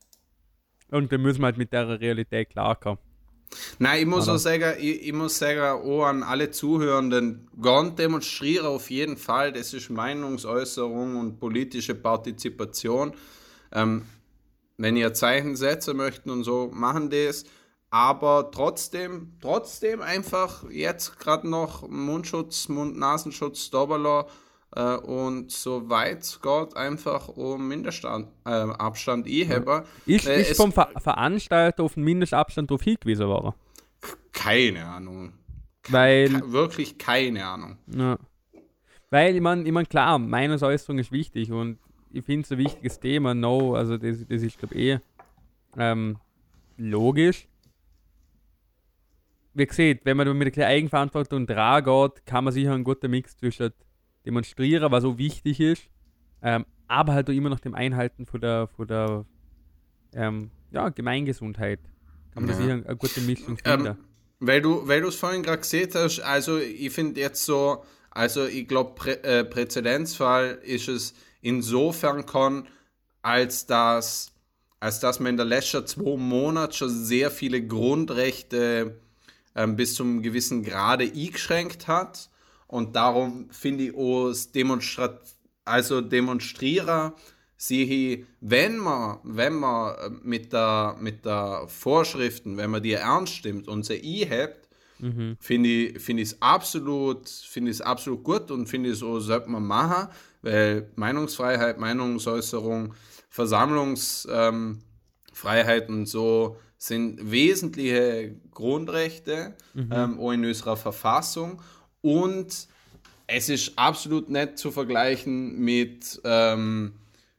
dann müssen wir halt mit der Realität klarkommen. Nein, ich muss Oder? auch sagen, ich, ich muss sagen, auch an alle Zuhörenden, gern demonstriere auf jeden Fall, das ist Meinungsäußerung und politische Partizipation. Ähm, wenn ihr Zeichen setzen möchten und so, machen das. Aber trotzdem, trotzdem einfach jetzt gerade noch Mundschutz, Mund-Nasenschutz, Doberler äh, und so weit es geht, einfach um Mindestabstand äh, einheben. Ist, Äh, ist vom Ver Veranstalter auf den Mindestabstand darauf hingewiesen worden? Keine Ahnung. Weil, Ke wirklich keine Ahnung. ja. Weil, ich meine, ich mein, klar, Meinungsäußerung ist wichtig und ich finde es ein wichtiges Thema, no, also das, das ist, glaube ich, eh ähm, logisch. Wie gesagt, wenn man mit kleinen Eigenverantwortung dran geht, kann man sicher einen guten Mix zwischen demonstrieren, was so wichtig ist, ähm, aber halt auch immer noch dem Einhalten von der, von der ähm, ja, Gemeingesundheit. Kann man da Ja. sicher eine gute Mischung finden. Ähm, weil du weil du es vorhin gerade gesehen hast, also ich finde jetzt so, also ich glaube, Prä äh, Präzedenzfall ist es insofern kann, als dass, als dass man in der letzten zwei Monaten schon sehr viele Grundrechte ähm, bis zum gewissen Grade eingeschränkt hat. Und darum finde ich auch das Demonstrat also Demonstrierer sehe ich, wenn man, wenn man äh, mit der, mit der Vorschriften, wenn man die ernst stimmt und sie einhebt, finde ich finde ich es absolut es absolut gut und finde ich so sollte man machen, weil Meinungsfreiheit, Meinungsäußerung, Versammlungsfreiheit ähm, und so sind wesentliche Grundrechte ähm, auch in unserer Verfassung und es ist absolut nicht zu vergleichen mit, ähm,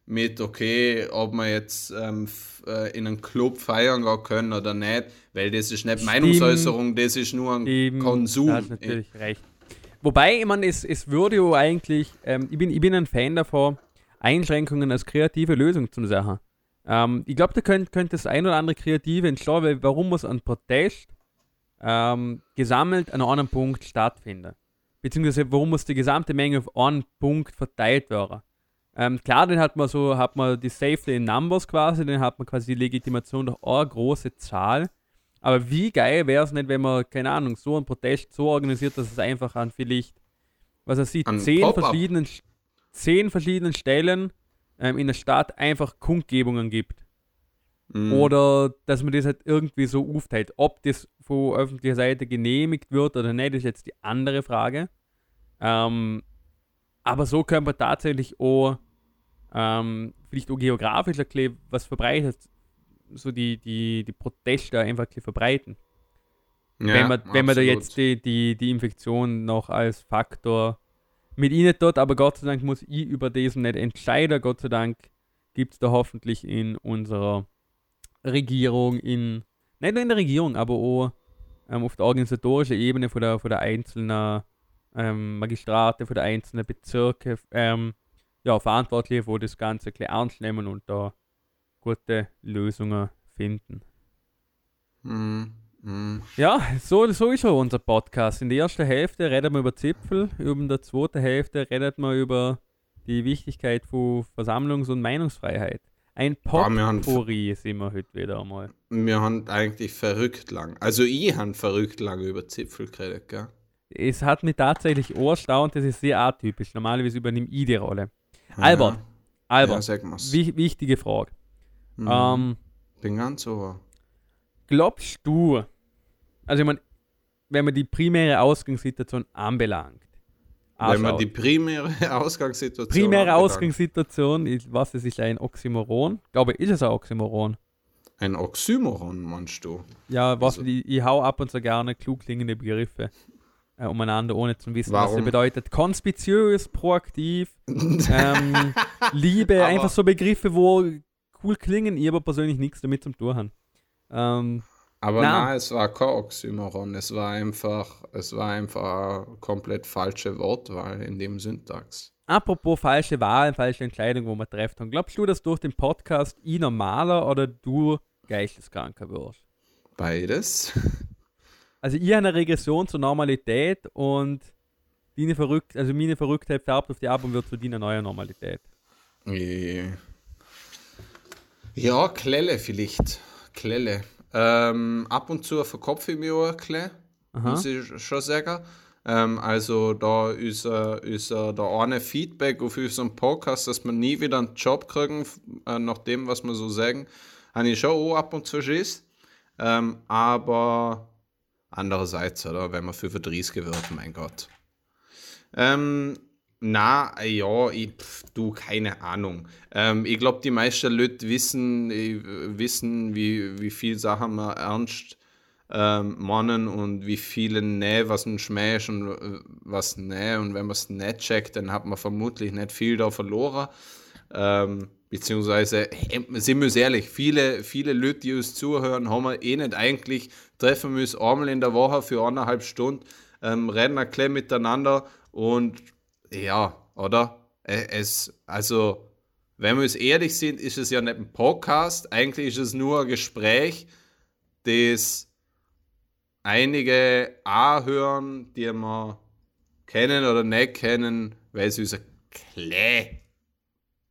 mit okay, ob man jetzt ähm, äh, in einen Club feiern gehen können oder nicht, weil das ist nicht Meinungsäußerung, das ist nur ein Eben, Konsum. Da hast natürlich recht. Wobei, ich meine, es, es würde ja eigentlich, ähm, ich, bin, ich bin ein Fan davon, Einschränkungen als kreative Lösung zu sehen. Ähm, ich glaube, da könnte könnt das ein oder andere Kreative entstehen, weil warum muss ein Protest ähm, gesammelt an einem Punkt stattfinden? Beziehungsweise warum muss die gesamte Menge auf einen Punkt verteilt werden? Ähm, klar, dann hat man so, hat man die Safety in Numbers quasi, dann hat man quasi die Legitimation durch eine große Zahl. Aber wie geil wäre es nicht, wenn man, keine Ahnung, so einen Protest so organisiert, dass es einfach an vielleicht, was er sieht, zehn verschiedenen, zehn verschiedenen Stellen ähm, in der Stadt einfach Kundgebungen gibt. Mhm. Oder dass man das halt irgendwie so aufteilt. Ob das von öffentlicher Seite genehmigt wird oder nicht, ist jetzt die andere Frage. Ähm, aber so können wir tatsächlich auch ähm, vielleicht auch geografisch bisschen was verbreitet, so die, die, die Proteste einfach ein verbreiten. Ja, wenn man, wenn man da jetzt die, die, die Infektion noch als Faktor mit ihnen dort, aber Gott sei Dank muss ich über diesen nicht entscheiden. Gott sei Dank gibt es da hoffentlich in unserer Regierung, in, nicht nur in der Regierung, aber auch ähm, auf der organisatorischen Ebene von der, von der einzelnen ähm, Magistrate, von der einzelnen Bezirke, ähm, ja, Verantwortliche, wo das Ganze ein bisschen ernst nehmen und da gute Lösungen finden. Mhm. Mhm. Ja, so, so ist schon unser Podcast. In der ersten Hälfte redet man über Zipfel, in der zweiten Hälfte redet man über die Wichtigkeit von Versammlungs- und Meinungsfreiheit. Ein Potpourri sind wir heute wieder einmal. Wir haben eigentlich verrückt lang. Also ich habe verrückt lange über Zipfel geredet, gell? Es hat mich tatsächlich erstaunt, das ist sehr atypisch. Normalerweise übernehme ich die Rolle. Albert, Ja, Albert, mal's. wi wichtige Frage. Mhm. Ähm, Bin ganz ohr. glaubst du, also ich meine, wenn man die primäre Ausgangssituation anbelangt, Wenn man die primäre Ausgangssituation primäre. Ausgangssituation, ist, was es ist ein Oxymoron. Ich glaube, ist es ein Oxymoron? Ein Oxymoron, meinst du? Ja, was Also- ich, ich hau ab und zu gerne klug klingende Begriffe äh, umeinander, ohne zu wissen, was sie Warum? bedeutet. Konspiziös, proaktiv, ähm, Liebe, Aber- einfach so Begriffe, wo cool klingen, ich aber persönlich nichts damit zum tun haben. Ähm, Aber Na. nein, es war kein Oxymoron. Es war einfach, es war einfach eine komplett falsche Wortwahl in dem Syntax. apropos falsche Wahl, falsche Entscheidung, wo man trifft. Und glaubst du, dass durch den Podcast ich normaler oder du geisteskranker wirst? Beides. Also ich habe eine Regression zur Normalität und deine Verrückt, also meine Verrücktheit färbt auf die ab und wird zu deiner neuen Normalität. Eh. Ja, Klelle vielleicht. Klelle. Ähm, ab und zu verkopfe ich mich auch ein bisschen, Aha. muss ich schon sagen. Ähm, also da ist, äh, ist äh, der eine Feedback auf unseren Podcast, dass wir nie wieder einen Job kriegen, äh, nach dem, was wir so sagen, habe ich schon auch ab und zu Schiss. Ähm, aber andererseits, oder, wenn man 35 wird, mein Gott. Ähm, na, ja, ich, pf, du, keine Ahnung. Ähm, ich glaube, die meisten Leute wissen, äh, wissen wie, wie viel Sachen man ernst ähm, meinen und wie viele ne, was ein Schmäh und äh, was ne. Und wenn man es nicht checkt, dann hat man vermutlich nicht viel da verloren. Ähm, beziehungsweise, sind wir ehrlich, viele, viele Leute, die uns zuhören, haben wir eh nicht eigentlich, treffen uns einmal in der Woche für eineinhalb Stunden, ähm, reden ein miteinander und ja, oder? Es, also, wenn wir uns ehrlich sind, ist es ja nicht ein Podcast, eigentlich ist es nur ein Gespräch, das einige anhören, die wir kennen oder nicht kennen, weil sie uns ein bisschen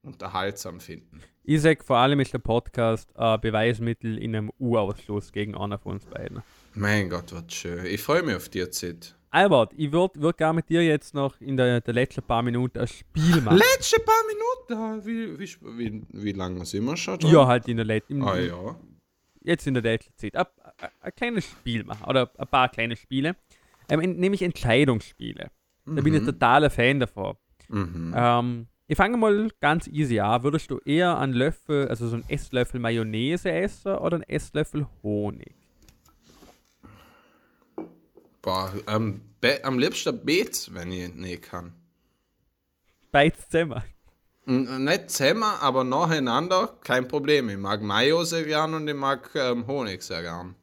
unterhaltsam finden. Ich sag vor allem ist der Podcast ein Beweismittel in einem U-Ausschluss gegen einer von uns beiden. Mein Gott, was schön. Ich freue mich auf die Zeit. Albert, ich würde würd gerne mit dir jetzt noch in der, der letzten paar Minuten ein Spiel machen. Letzte paar Minuten. Wie, wie, wie, wie lange sind wir schon dran? ja, halt in der letzten. Ah ja. Jetzt in der letzten Zeit. Ein, ein, ein kleines Spiel machen. Oder ein paar kleine Spiele. Ähm, nämlich Entscheidungsspiele. Da bin ich totaler Fan davon. Mhm. Ähm, ich fange mal ganz easy an. Würdest du eher einen Löffel, also so einen Esslöffel Mayonnaise essen oder einen Esslöffel Honig? Boah, am, am liebsten Beet, wenn ich nicht kann. Beides zusammen. N- Nicht zusammen, aber nacheinander, kein Problem. Ich mag Mayo sehr gern und ich mag ähm, Honig sehr gern.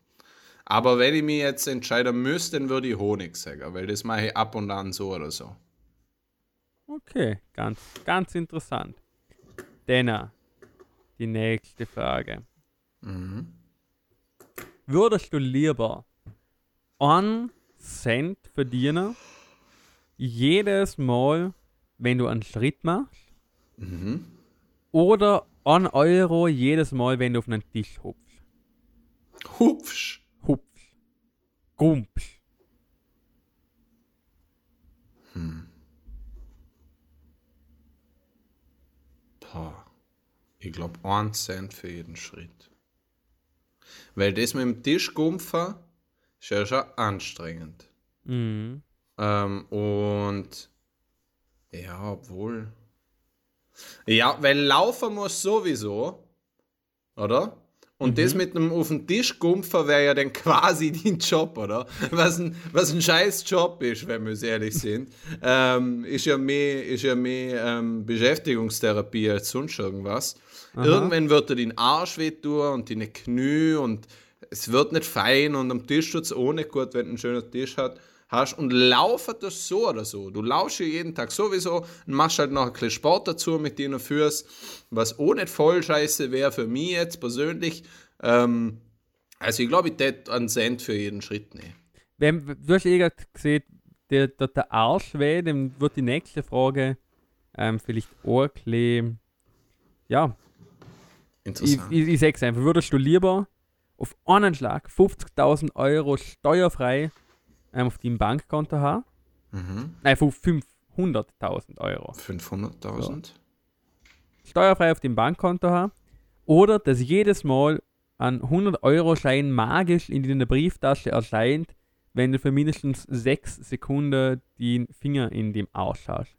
Aber wenn ich mich jetzt entscheiden müsste, dann würde ich Honig sagen, weil das mache ich ab und an so oder so. Okay, ganz, ganz interessant. Denner, die nächste Frage. Würdest du lieber einen Cent verdienen, jedes Mal, wenn du einen Schritt machst? Oder 1 Euro jedes Mal, wenn du auf einen Tisch hupfst? Hupfsch. Hupfst. Gumpst. Boah. Ich glaube, 1 Cent für jeden Schritt. Weil das mit dem Tischgumpfen ist ja schon anstrengend. Mhm. Ähm, und ja, obwohl. Ja, weil laufen muss sowieso, oder? Und das mit einem auf den Tisch gumpfen wäre ja dann quasi dein Job, oder? Was ein, was ein scheiß Job ist, wenn wir uns ehrlich sind. ähm, ist ja mehr, ist ja mehr ähm, Beschäftigungstherapie als sonst irgendwas. Irgendwann wird dir dein Arsch wehtun und deine Knie und es wird nicht fein und am Tisch tut es auch nicht gut, wenn du einen schönen Tisch hat, hast. Und laufen das so oder so. Du laufst ja jeden Tag sowieso und machst halt noch ein bisschen Sport dazu mit deinen Füßen, was auch nicht voll scheiße wäre für mich jetzt persönlich. Ähm, also ich glaube, ich hätte einen Cent für jeden Schritt nehmen. Wenn, du hast eh gerade gesehen, der, der, der Arsch weh, dann wird die nächste Frage ähm, vielleicht auch ein bisschen, ja, ich, Interessant. ich, ich sag's einfach, würdest du lieber auf einen Schlag 50.000 Euro steuerfrei ähm, auf deinem Bankkonto haben? Mhm. Nein, von 500.000 Euro. 500.000? Steuerfrei auf dem Bankkonto haben? Oder dass jedes Mal ein 100-Euro-Schein magisch in deiner Brieftasche erscheint, wenn du für mindestens 6 Sekunden den Finger in dem Arsch hast?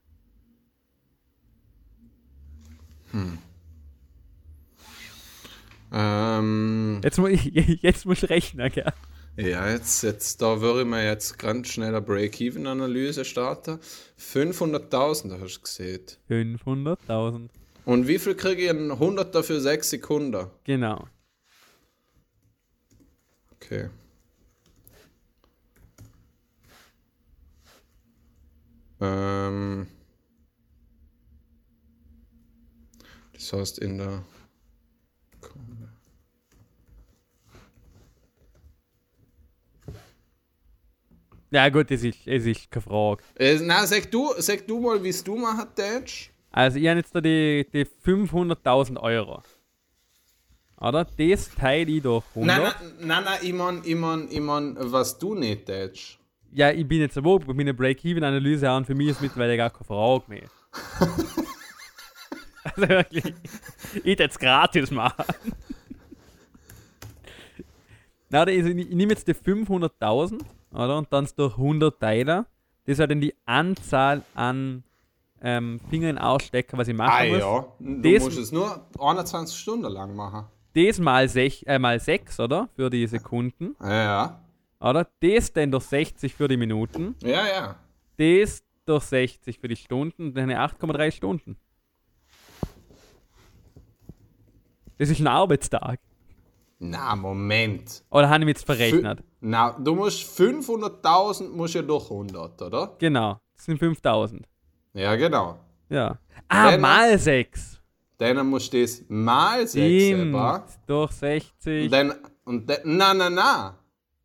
Ähm, Jetzt, mu- jetzt musst du rechnen, gell? ja, jetzt, jetzt, da würde ich mir jetzt ganz schnell eine Break-Even-Analyse starten. 500.000 hast du gesehen. 500.000. Und wie viel kriege ich einen 100er für 6 Sekunden? Genau. Okay. Ähm, das heißt in der Ja gut, es ist, es ist keine Frage. äh, na, sag du, sag du mal, wie es du machen tätst. Also ich habe jetzt da die, die 500.000 Euro. Oder? Das teile ich durch 100. Nein, nein, nein, nein, ich mein, ich mein, ich mein, was du nicht tätst. Ja, ich bin jetzt aber bei meiner Break-Even-Analyse an. Für mich ist mittlerweile gar keine Frage mehr. also wirklich, ich jetzt gratis machen. Na, ich, ich nehme jetzt die 500.000, oder? Und dann durch 100 Teiler. Das ist halt dann die Anzahl an ähm, Fingern ausstecken, was ich machen Ah muss. ja, du Das- musst es nur 21 Stunden lang machen. Das mal 6, äh, mal 6, oder? Für die Sekunden. Ja, ja. Oder? Das dann durch 60 für die Minuten. Ja, ja. Das durch 60 für die Stunden. Dann 8,3 Stunden. Das ist ein Arbeitstag. Na, Moment. Oder habe ich mich jetzt verrechnet? Fü- Na, du musst 500.000 musst ja durch 100, oder? Genau. Das sind 5000. Ja, genau. Ja. Ah, Wenn- mal 6. Dann musst du das mal 6 Stimmt. etwa. Durch Und 60. dann, und dann, na, na, na.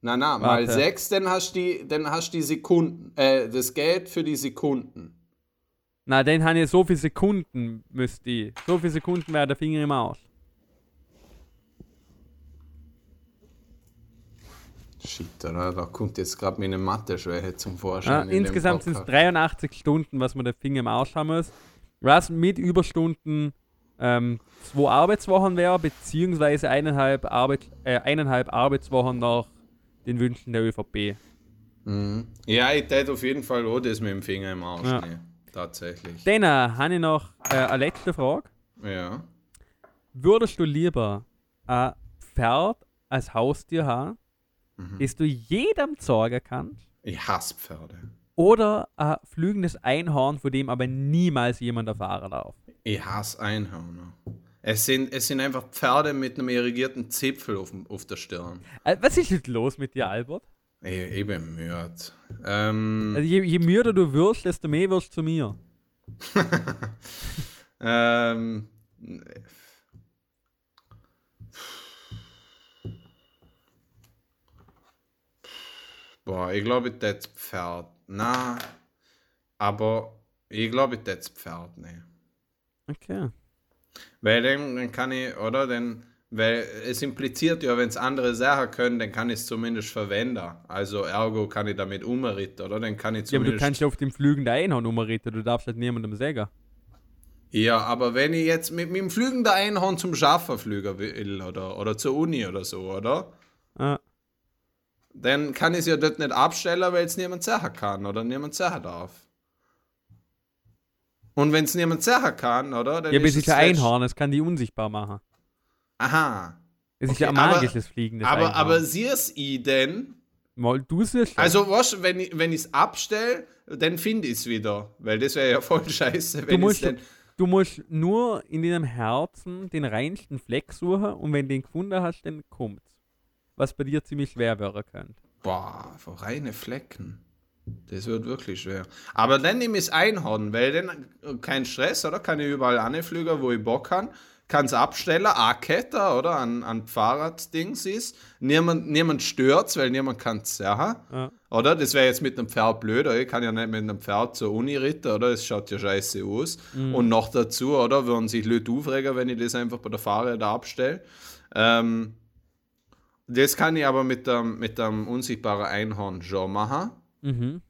Na, na, mal Warte. 6, dann hast du die, dann hast die Sekunden, äh, das Geld für die Sekunden. Na, dann habe ich so viele Sekunden, müsste ich. So viele Sekunden wäre der Finger im Arsch. Shit, oder? Da kommt jetzt gerade meine Mathe-Schwäche zum Ja, Vorschein. in insgesamt sind es Podcast. 83 Stunden, was man der Finger im Arsch haben muss. Was mit Überstunden ähm, zwei Arbeitswochen wäre, beziehungsweise eineinhalb, Arbeit, äh, eineinhalb Arbeitswochen nach den Wünschen der ÖVP. Mhm. Ja, ich tät auf jeden Fall auch das mit dem Finger im Arsch Ja. nehmen. Tatsächlich. Dann habe ich noch äh, eine letzte Frage. Ja. Würdest du lieber ein Pferd als Haustier haben, Mhm. das du jedem zeigen kannst, Ich hasse Pferde. oder ein flügendes Einhorn, von dem aber niemals jemand erfahren darf? Ich hasse Einhörner. Es sind, es sind einfach Pferde mit einem irrigierten Zipfel auf, auf der Stirn. Äh, was ist jetzt los mit dir, Albert? Ich, ich bin müde. Ähm, Also je, je müder du wirst, desto mehr wirst du zu mir. ähm, boah, ich glaube, ich tät Pferd. Na, aber ich glaube, ich tät Pferd nicht. Okay. Weil dann, dann kann ich, oder? Dann, weil es impliziert ja, wenn es andere Sachen können, dann kann ich es zumindest verwenden. Also ergo kann ich damit umritten, oder? Dann kann ich Ja, aber du zumindest. kannst ja auf dem fliegenden Einhorn umreden, du darfst halt niemandem sagen. Ja, aber wenn ich jetzt mit, mit dem fliegenden Einhorn zum Schaffen fliegen will, oder, oder zur Uni oder so, oder? Ah, Dann kann ich es ja dort nicht abstellen, weil es niemand sagen kann oder niemand sagen darf. Und wenn es niemand sagen kann, oder? Dann ja, aber es ist es ja ein Einhorn, es kann die unsichtbar machen. Aha. Es ist ja ein aber- magisches fliegendes Aber, Einhorn. aber siehst ich denn? Mal, du siehst Also, was, wenn ich es abstelle, dann finde ich es wieder. Weil das wäre ja voll scheiße, wenn ich dann. Du musst nur in deinem Herzen den reinsten Fleck suchen und wenn du den gefunden hast, dann kommt's. Was bei dir ziemlich schwer werden könnte. Boah, reine Flecken. Das wird wirklich schwer. Aber dann nehme ich das Einhorn, weil dann äh, kein Stress, oder? Kann ich überall anfliegen, wo ich Bock kann. Kann es abstellen, A-Kette, oder? An, an Fahrraddings ist. Niemand, niemand stört's, weil niemand kann es. Ja. Oder? Das wäre jetzt mit einem Pferd blöd, oder? Ich kann ja nicht mit einem Pferd zur Uni ritten, oder? Das schaut ja scheiße aus. Und noch dazu, oder? Würden sich Leute aufregen, wenn ich das einfach bei der Fahrräder abstelle. Ähm, das kann ich aber mit dem, mit dem unsichtbaren Einhorn schon machen. Mhm.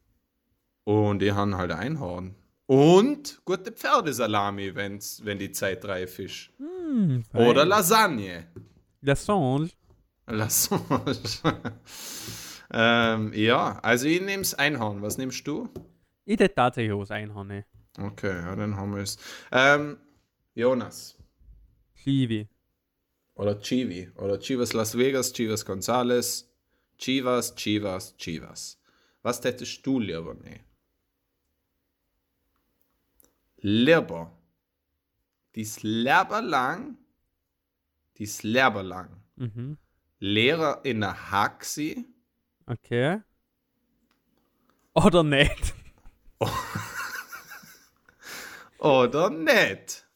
Und ich habe halt ein Einhorn. Und gute Pferdesalami, wenn's, wenn die Zeit reif ist. Hm, Oder Lasagne. Lasange. Lasagne. ähm, ja, also ich nehme Einhorn. Was nimmst du? Ich hätte tatsächlich auch Einhorn. ne. Okay, ja, dann haben wir es. Ähm, Jonas. Chivi. Oder Chivi. Oder Chivas Las Vegas, Chivas Gonzales. Chivas, Chivas, Chivas. Was hättest du lieber nehmen? Lieber. Dies Leben lang. Dies Leben lang. Mhm. Lehrer in der Haxi. Okay. Oder nicht. Oder nicht?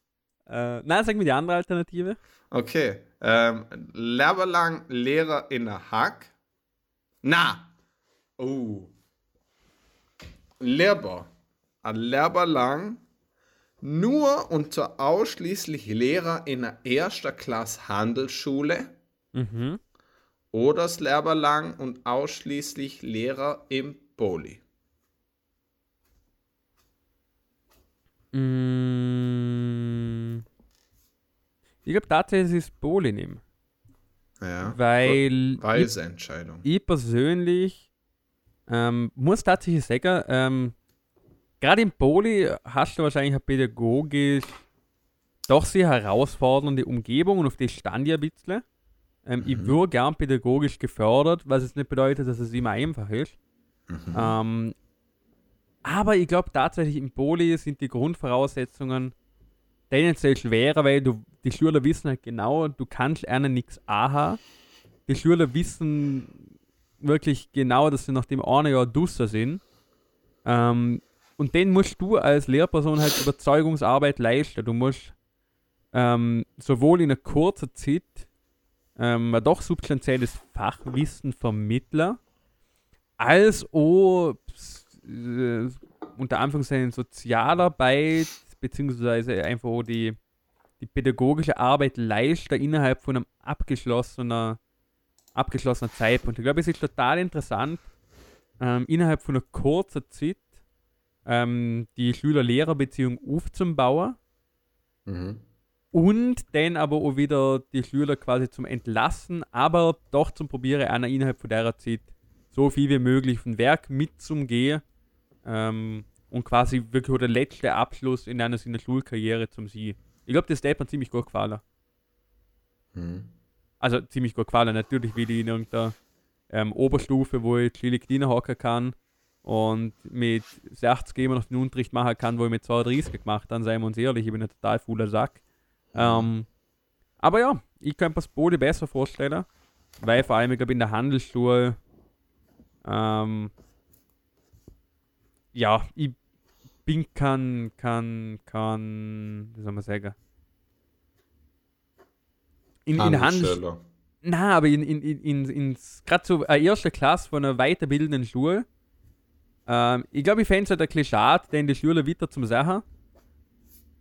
Äh, nein, sag mir die andere Alternative. Okay. Ähm, Leben lang Lehrer in der Hack. Na. Oh. Lieber. Ein Leben lang nur unter ausschließlich Lehrer in der erster Klasse Handelsschule Mhm. oder das Lehrer lang und ausschließlich Lehrer im Poli. Mm. Ich glaube tatsächlich, es ist Bowling nehmen. Ja. Weil Weise Entscheidung. ich persönlich ähm, muss tatsächlich sagen, ähm, gerade im Poli hast du wahrscheinlich eine pädagogisch doch sehr herausfordernde Umgebung und auf die stand ich ein bisschen. Ähm, Ich würde gern pädagogisch gefördert, was es nicht bedeutet, dass es immer einfach ist. Ähm, aber ich glaube tatsächlich im Poli sind die Grundvoraussetzungen tendenziell schwerer, weil du, die Schüler wissen halt genau, du kannst einer nichts aha. Die Schüler wissen wirklich genau, dass sie nach dem einen Jahr Dusser sind. Ähm, und den musst du als Lehrperson halt Überzeugungsarbeit leisten. Du musst ähm, sowohl in einer kurzen Zeit ähm, ein doch substanzielles Fachwissen vermitteln, als auch äh, unter Anführungszeichen Sozialarbeit, beziehungsweise einfach auch die, die pädagogische Arbeit leisten innerhalb von einem abgeschlossenen, abgeschlossenen Zeitpunkt. Ich glaube, es ist total interessant, ähm, innerhalb von einer kurzen Zeit ähm, die Schüler-Lehrer-Beziehung aufzubauen Mhm. und dann aber auch wieder die Schüler quasi zum Entlassen, aber doch zum Probieren, einer innerhalb von der Zeit so viel wie möglich von Werk mitzugehen ähm, und quasi wirklich auch der letzte Abschluss in einer Schulkarriere zum Sie. Ich glaube, das hat mir ziemlich gut gefallen. Mhm. Also ziemlich gut gefallen. Natürlich will ich in irgendeiner ähm, Oberstufe, wo ich chillig hocken kann und mit 60 immer noch den Unterricht machen kann, wo ich mit 32 gemacht habe, seien wir uns ehrlich, ich bin ein total fauler Sack. Ähm, aber ja, ich könnte mir das Bode besser vorstellen, weil vor allem, ich glaube, in der Handelsschule, ähm, ja, ich bin kann, kann, kann, wie soll man sagen, in, in. Handelsschüler. Na, aber in, in, in, in, gerade so eine erste Klasse von einer weiterbildenden Schule. Ähm, ich glaube, ich fände es halt ein Klischee, denn die Schüler wieder zum Sachen.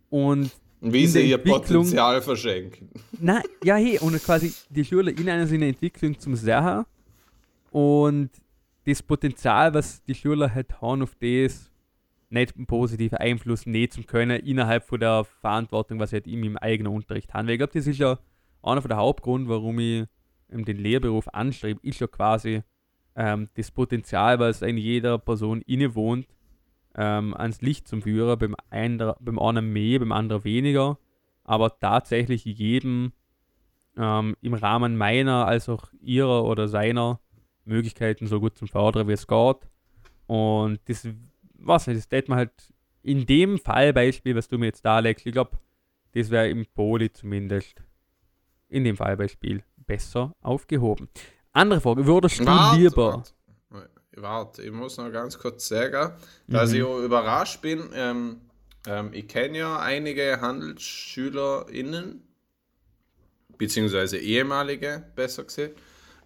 Und, Wie sie ihr Potenzial verschenken. na, ja, hey, und quasi die Schüler in einer seiner Entwicklung zum Sachen. Und das Potenzial, was die Schüler halt haben, auf das nicht einen positiven Einfluss nehmen zu können, innerhalb von der Verantwortung, was sie halt im eigenen Unterricht haben. Weil ich glaube, das ist ja einer von der Hauptgrund, warum ich den Lehrberuf anstrebe, ist ja quasi ähm, das Potenzial, was in jeder Person innewohnt, ähm, ans Licht zum Führen, beim, einen, beim einen mehr, beim anderen weniger, aber tatsächlich jedem ähm, im Rahmen meiner als auch ihrer oder seiner Möglichkeiten so gut zum Fördern, wie es geht. Und das, was nicht, das tät man halt in dem Fallbeispiel, was du mir jetzt darlegst, ich glaube, das wäre im Poli zumindest in dem Fallbeispiel besser aufgehoben. Andere Frage, würdest du Warte, lieber. Warte, ich muss noch ganz kurz sagen, dass Mhm. ich überrascht bin. Ähm, ähm, ich kenne ja einige HandelsschülerInnen, beziehungsweise ehemalige, besser gesagt.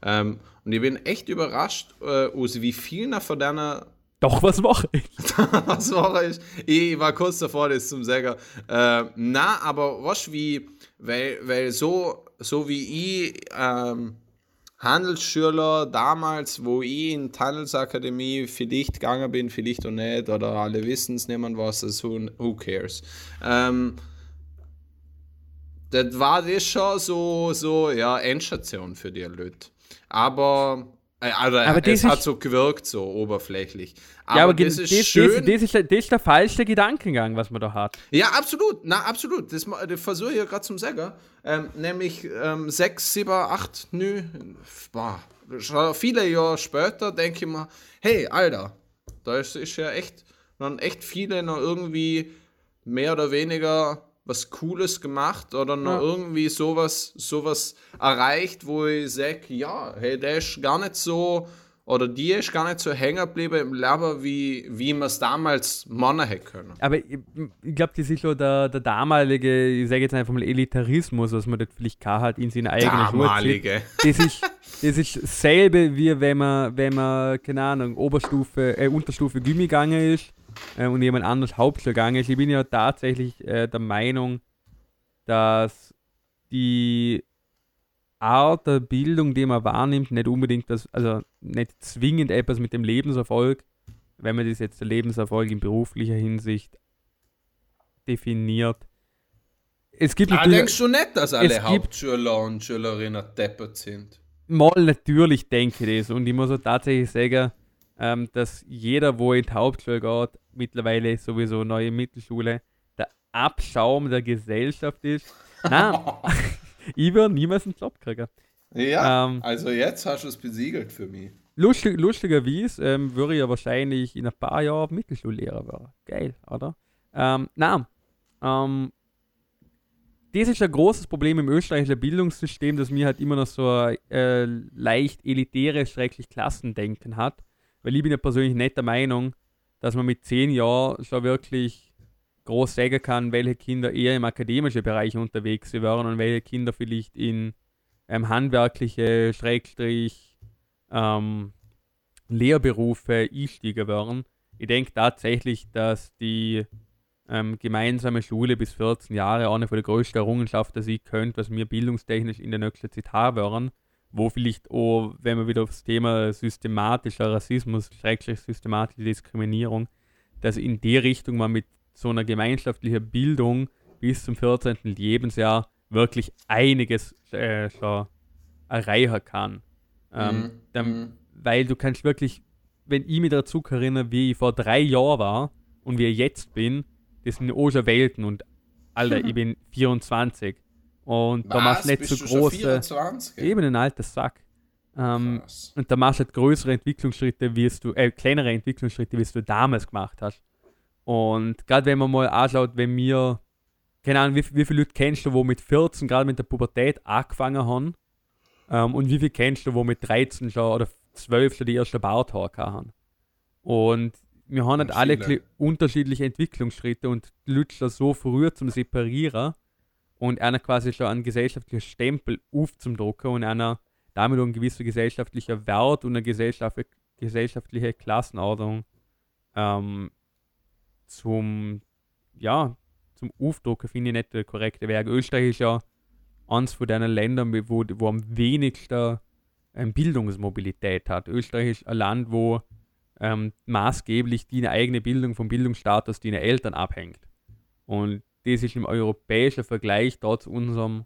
Ähm, und ich bin echt überrascht, äh, aus wie vielen von denen Doch, was mache ich? was war ich? Ich war kurz davor, das zum sagen. Äh, na, aber was wie, weil, weil so, so wie ich ähm, Handelsschüler damals, wo ich in die Handelsakademie vielleicht gegangen bin, vielleicht auch nicht, oder alle wissen es niemand was, also who cares. Ähm, das war das schon so, so ja, Endstation für die Leute. Aber, also, Aber das es hat ist- so gewirkt, so oberflächlich. Aber, ja, aber das, das ist schön. Das, das, ist, der- das ist der falsche Gedankengang, was man da hat. Ja, absolut. Na, absolut. Das, das versuche ich ja gerade zum Sagen. Ähm, nämlich ähm, sechs, sieben, acht, nö, boah, schon viele Jahre später denke ich mir, hey, Alter, da ist, ist ja echt, noch echt viele noch irgendwie mehr oder weniger was Cooles gemacht oder noch Ja. irgendwie sowas, sowas erreicht, wo ich sage, ja, hey, der ist gar nicht so, oder die ist gar nicht so hängen geblieben im Leben, wie, wie man es damals machen hätte können. Aber ich, ich glaube, das ist so der, der damalige, ich sage jetzt einfach mal Elitarismus, was man das vielleicht gehabt hat in seiner eigenen Schulzeit. Damalige. Das ist, das ist dasselbe, wie wenn man, wenn man, keine Ahnung, Oberstufe, äh, Unterstufe Gimmi gegangen ist äh, und jemand anders Hauptschule gegangen ist. Ich bin ja tatsächlich äh, der Meinung, dass die Art der Bildung, die man wahrnimmt, nicht unbedingt das, also nicht zwingend etwas mit dem Lebenserfolg, wenn man das jetzt der Lebenserfolg in beruflicher Hinsicht definiert. Es gibt Ah, denkst du nicht, dass alle Hauptschüler und Schülerinnen deppert sind? mal natürlich denke ich das und ich muss auch tatsächlich sagen, ähm, dass jeder, wo in die Hauptschule geht, mittlerweile sowieso neue Mittelschule, der Abschaum der Gesellschaft ist. Nein, ich würde niemals einen Job kriegen. Ja, Ähm, also jetzt hast du es besiegelt für mich. Lustig, lustigerweise ähm, würde ich ja wahrscheinlich in ein paar Jahren Mittelschullehrer werden. Geil, oder? Ähm, nein. Ähm, das ist ein großes Problem im österreichischen Bildungssystem, dass mir halt immer noch so ein äh, leicht elitäres, schrecklich Klassendenken hat. Weil ich bin ja persönlich nicht der Meinung, dass man mit zehn Jahren schon wirklich groß sagen kann, welche Kinder eher im akademischen Bereich unterwegs sind und welche Kinder vielleicht in ähm, handwerkliche, Schrägstrich, ähm, Lehrberufe einsteigen werden. Ich denke tatsächlich, dass die ähm, gemeinsame Schule bis 14 Jahre eine von der größten Errungenschaften sein könnte, was wir bildungstechnisch in der nächsten Zeit werden. Wo vielleicht auch, wenn wir wieder aufs Thema systematischer Rassismus, schrägstrich systematische Diskriminierung, dass in die Richtung man mit so einer gemeinschaftlichen Bildung bis zum 14. Lebensjahr wirklich einiges äh, schon erreichen kann. Ähm, Mhm, dann, mhm. Weil du kannst wirklich, wenn ich mich dazu erinnere, wie ich vor drei Jahren war und wie ich jetzt bin, das sind auch schon Welten und Alter, ich bin 24 und da machst du nicht so große, 24? eben ein alter Sack. Ähm, und da machst du halt größere Entwicklungsschritte, wie du, äh, kleinere Entwicklungsschritte, wie du damals gemacht hast. Und gerade wenn man mal anschaut, wenn wir, keine Ahnung, wie, wie viele Leute kennst du, wo mit 14 gerade mit der Pubertät angefangen haben? Ähm, und wie viele kennst du, wo mit 13 schon oder 12 schon die ersten Barthaare haben? Und wir haben halt Und alle unterschiedliche Entwicklungsschritte und die Leute schon so früh zum Separieren und einer quasi schon einen gesellschaftlichen Stempel aufzudrucken und einer damit auch ein gewisser gesellschaftlicher Wert und eine Gesellschaft, gesellschaftliche Klassenordnung ähm, zum, ja, zum Aufdrucken finde ich nicht der korrekte Weg. Österreich ist ja eines von den Ländern, wo, wo am wenigsten ähm, Bildungsmobilität hat. Österreich ist ein Land, wo ähm, maßgeblich die eigene Bildung vom Bildungsstatus deiner Eltern abhängt. Und das ist im europäischen Vergleich trotz unserem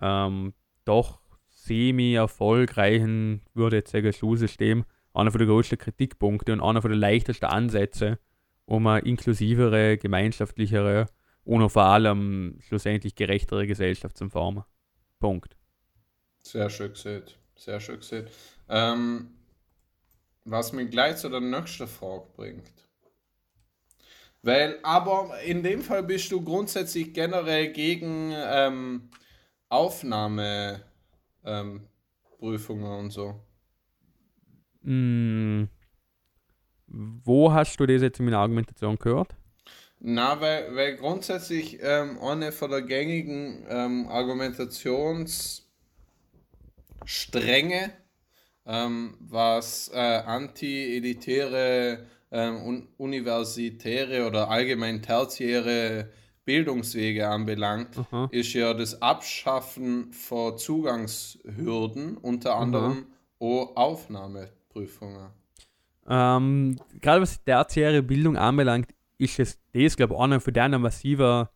ähm, doch semi-erfolgreichen, würde ich sagen, Schulsystem, einer der größten Kritikpunkte und einer der leichtesten Ansätze, um eine inklusivere, gemeinschaftlichere und vor allem schlussendlich gerechtere Gesellschaft zu formen. Punkt. Sehr schön gesehen. Sehr schön gesehen. Ähm, was mich gleich zu der nächsten Frage bringt. Weil, aber in dem Fall bist du grundsätzlich generell gegen ähm, Aufnahmeprüfungen ähm, und so. Mm, wo hast du das jetzt in meiner Argumentation gehört? Na, weil, weil grundsätzlich ähm, eine von der gängigen ähm, Argumentationsstränge, ähm, was äh, anti-elitäre, ähm, un universitäre oder allgemein tertiäre Bildungswege anbelangt, Aha. ist ja das Abschaffen von Zugangshürden, unter anderem auch Aufnahmeprüfungen. Ähm, gerade was die tertiäre Bildung anbelangt, ist es das, glaube ich, einer von denen massiver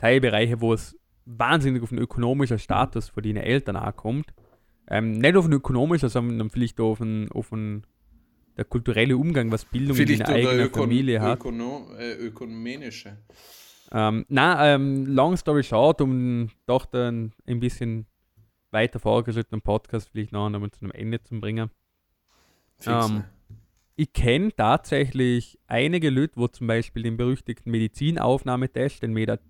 Teilbereiche, wo es wahnsinnig auf den ökonomischen Status von den Eltern ankommt. Ähm, nicht auf den ökonomischen, sondern vielleicht auf den, auf den der kulturelle Umgang, was Bildung in Vielleicht der oder eigenen ökon Familie hat. ökono äh, ökonomische. Ähm, na, ähm, long story short, um doch dann ein bisschen weiter vorgeschrittenen Podcast vielleicht noch einmal zu einem Ende zu bringen. Ähm, ne? ich kenne tatsächlich einige Leute, wo zum Beispiel den berüchtigten Medizinaufnahmetest, den MEDAT,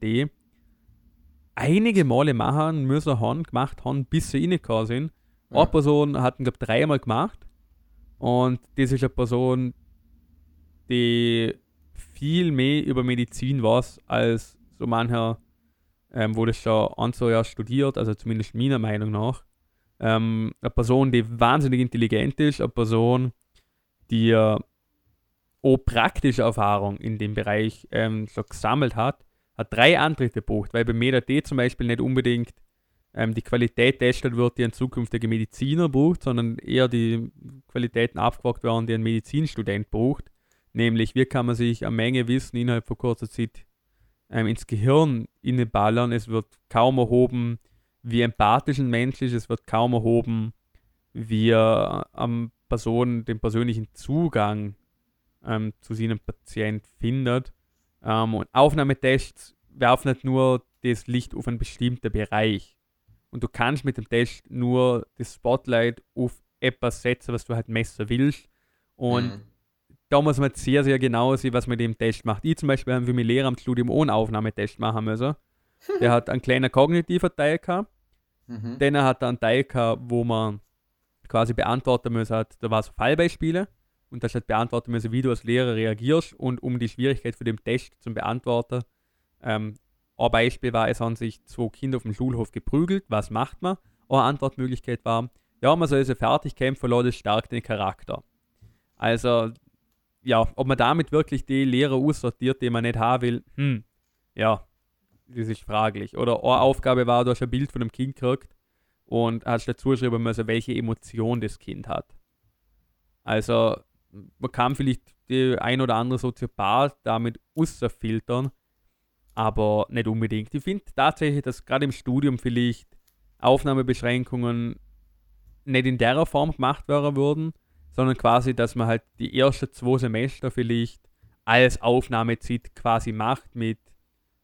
einige Male machen müssen haben, gemacht haben, bis sie reingekommen sind. Ja. Eine Person hat ihn, glaube ich, dreimal gemacht. Und das ist eine Person, die viel mehr über Medizin weiß, als so mancher, ähm, wo das schon ein, zwei Jahre studiert, also zumindest meiner Meinung nach. Ähm, eine Person, die wahnsinnig intelligent ist, eine Person, die äh, auch praktische Erfahrung in dem Bereich ähm, so gesammelt hat, hat drei Antritte gebucht, weil bei MetaD zum Beispiel nicht unbedingt ähm, die Qualität testet wird, die ein zukünftiger Mediziner braucht, sondern eher die Qualitäten abgefragt werden, die ein Medizinstudent braucht. Nämlich, wie kann man sich eine Menge Wissen innerhalb von kurzer Zeit ähm, ins Gehirn inneballern. Es wird kaum erhoben, wie empathisch ein Mensch ist. Es wird kaum erhoben, wie er am Person den persönlichen Zugang ähm, zu seinem Patient findet. Ähm, und Aufnahmetests werfen nicht nur das Licht auf einen bestimmten Bereich. Und du kannst mit dem Test nur das Spotlight auf etwas setzen, was du halt messen willst. Und mhm. da muss man sehr, sehr genau sehen, was man mit dem Test macht. Ich zum Beispiel habe für mein Lehramtsstudium ohne Aufnahmetest machen müssen. Der hat einen kleinen kognitiven Teil gehabt. Mhm. Dann hat er einen Teil gehabt, wo man quasi beantworten müssen hat, da war so Fallbeispiele und das halt beantworten müssen, wie du als Lehrer reagierst und um die Schwierigkeit für den Test zu beantworten. Ähm, ein Beispiel war, es haben sich zwei Kinder auf dem Schulhof geprügelt, was macht man? Eine Antwortmöglichkeit war, ja, man soll sie fertig kämpfen, das stärkt den Charakter. Also, ja, ob man damit wirklich die Lehrer aussortiert, die man nicht haben will, hm, ja, das ist fraglich. Oder eine Aufgabe war, du hast ein Bild von einem Kind gekriegt und hast dazu schreiben müssen, welche Emotion das Kind hat. Also, man kann vielleicht die ein oder andere Soziopath damit außerfiltern, aber nicht unbedingt. Ich finde tatsächlich, dass gerade im Studium vielleicht Aufnahmebeschränkungen nicht in der Form gemacht werden würden, sondern quasi, dass man halt die ersten zwei Semester vielleicht als Aufnahmezeit quasi macht mit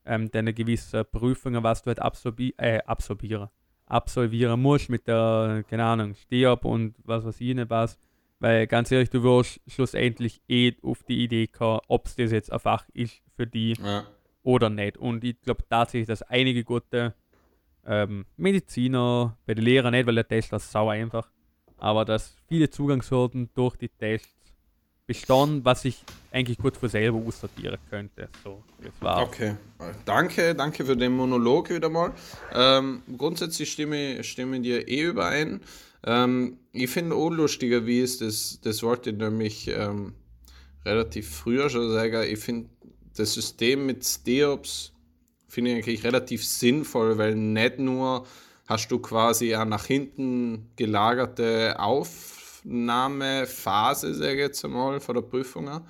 ähm, deiner gewissen Prüfungen, was du halt absorbi äh, absorbieren, absolvieren musst mit der, keine Ahnung, Stehab und was weiß ich nicht was. Weil ganz ehrlich, du wirst schlussendlich eh auf die Idee kommen, ob es das jetzt ein Fach ist für die ja. Oder nicht. Und ich glaube tatsächlich, dass einige gute ähm, Mediziner, bei den Lehrern nicht, weil der Test ist sauer einfach, aber dass viele Zugangshürden durch die Tests bestanden, was ich eigentlich gut für selber aussortieren könnte. So, das war okay, danke, danke für den Monolog wieder mal. Ähm, grundsätzlich stimme, stimme dir eh überein. Ähm, ich finde auch lustiger, wie es das, das wollte ich nämlich ähm, relativ früher schon sagen. Ich finde das System mit Steops finde ich eigentlich relativ sinnvoll, weil nicht nur hast du quasi eine nach hinten gelagerte Aufnahmephase, sage ich jetzt einmal, vor der Prüfung,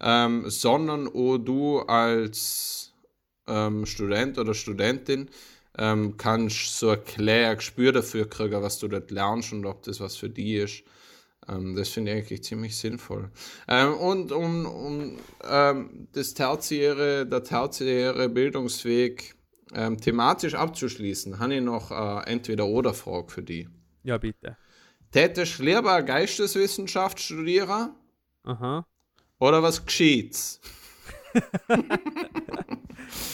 ähm, sondern auch du als ähm, Student oder Studentin ähm, kannst so ein Gespür dafür kriegen, was du dort lernst und ob das was für dich ist. Ähm, das finde ich eigentlich ziemlich sinnvoll. Ähm, und um, um ähm, das tertiäre, der tertiäre Bildungsweg thematisch abzuschließen, habe ich noch äh, entweder oder Frage für die. Ja, bitte. Tätisch lieber Geisteswissenschaft studieren? Aha. Oder was geschieht's?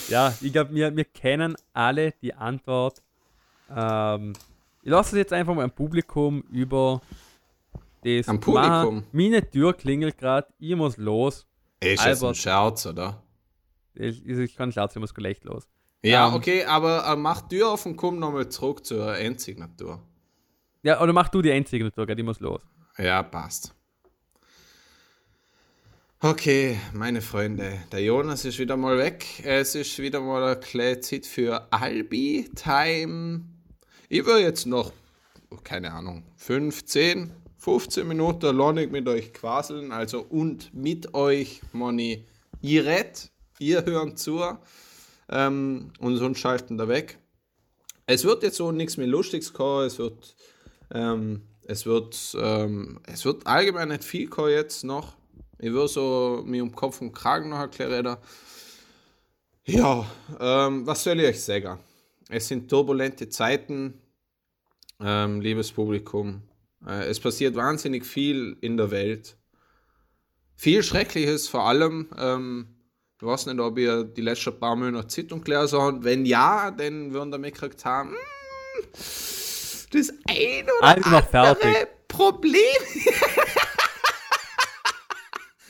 ja, ich glaube, wir, wir kennen alle die Antwort. Ähm, ich lasse es jetzt einfach mal im Publikum über das. Am Publikum? Machen. Meine Tür klingelt gerade, ich muss los. Ist Albert, ein Scherz, oder? Ich, ich kann Scherz, ich muss gleich los. Ja, um, ähm, okay, aber äh, mach Tür auf und komm nochmal zurück zur Endsignatur. Ja, oder mach du die Endsignatur, ich muss los. Ja, passt. Okay, meine Freunde, der Jonas ist wieder mal weg. Es ist wieder mal eine kleine Zeit für Albi-Time. Ich will jetzt noch, keine Ahnung, 15, 15 Minuten Lonig mit euch quaseln. Also und mit euch, Moni. Ihr redet, ihr hören zu ähm, und sonst schalten da weg. Es wird jetzt so nichts mehr Lustiges kommen. Es wird, ähm, es wird, ähm, es wird allgemein nicht viel kommen jetzt noch. Ich würde so mir um Kopf und Kragen noch erklären. Ja, ähm, was soll ich euch sagen? Es sind turbulente Zeiten, ähm, liebes Publikum. Äh, es passiert wahnsinnig viel in der Welt. Viel Schreckliches vor allem. Ähm, ich weiß nicht, ob ihr die letzten paar Monate Zeitung gelesen habt. Wenn ja, dann würden wir mitgekriegt haben, hm, das ein oder Alles andere Problem.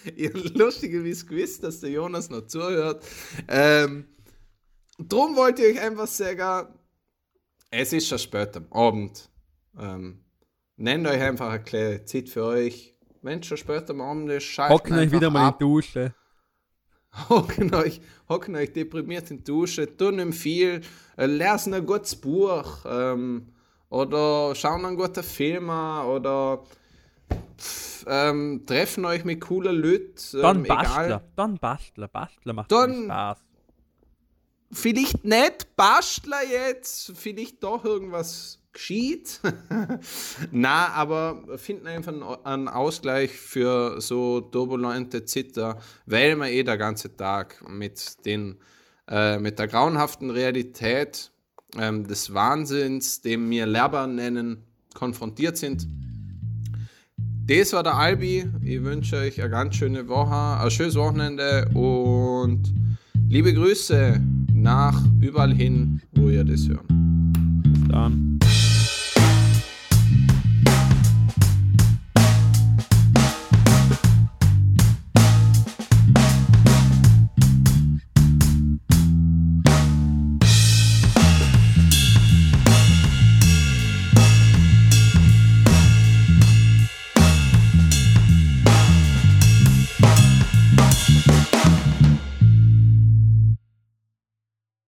ihr lustige wie es gewusst, dass der Jonas noch zuhört. Ähm, drum wollte ich einfach sagen, es ist schon spät am Abend. Ähm, nennt euch einfach eine kleine Zeit für euch. wenn schon später am Abend ist, schalten Hocken euch wieder mal in die Dusche. Hocken euch, hocken euch deprimiert in die Dusche, tun ihm viel, äh, lesen ein gutes Buch ähm, oder schauen einen guten Film an oder pff, ähm, treffen euch mit coolen Leuten. Ähm, Dann Bastler. Dann Bastler. Bastler macht Dann- Spaß. vielleicht nicht Bastler jetzt, vielleicht doch irgendwas geschieht. Na, aber finden einfach einen- Ausgleich für so turbulente Zitter, weil man eh der ganze Tag mit den äh, mit der grauenhaften Realität ähm, des Wahnsinns, den wir Lerber nennen, konfrontiert sind. Das war der Albi. Ich wünsche euch eine ganz schöne Woche, ein schönes Wochenende und liebe Grüße nach überall hin, wo ihr das hört. Bis dann.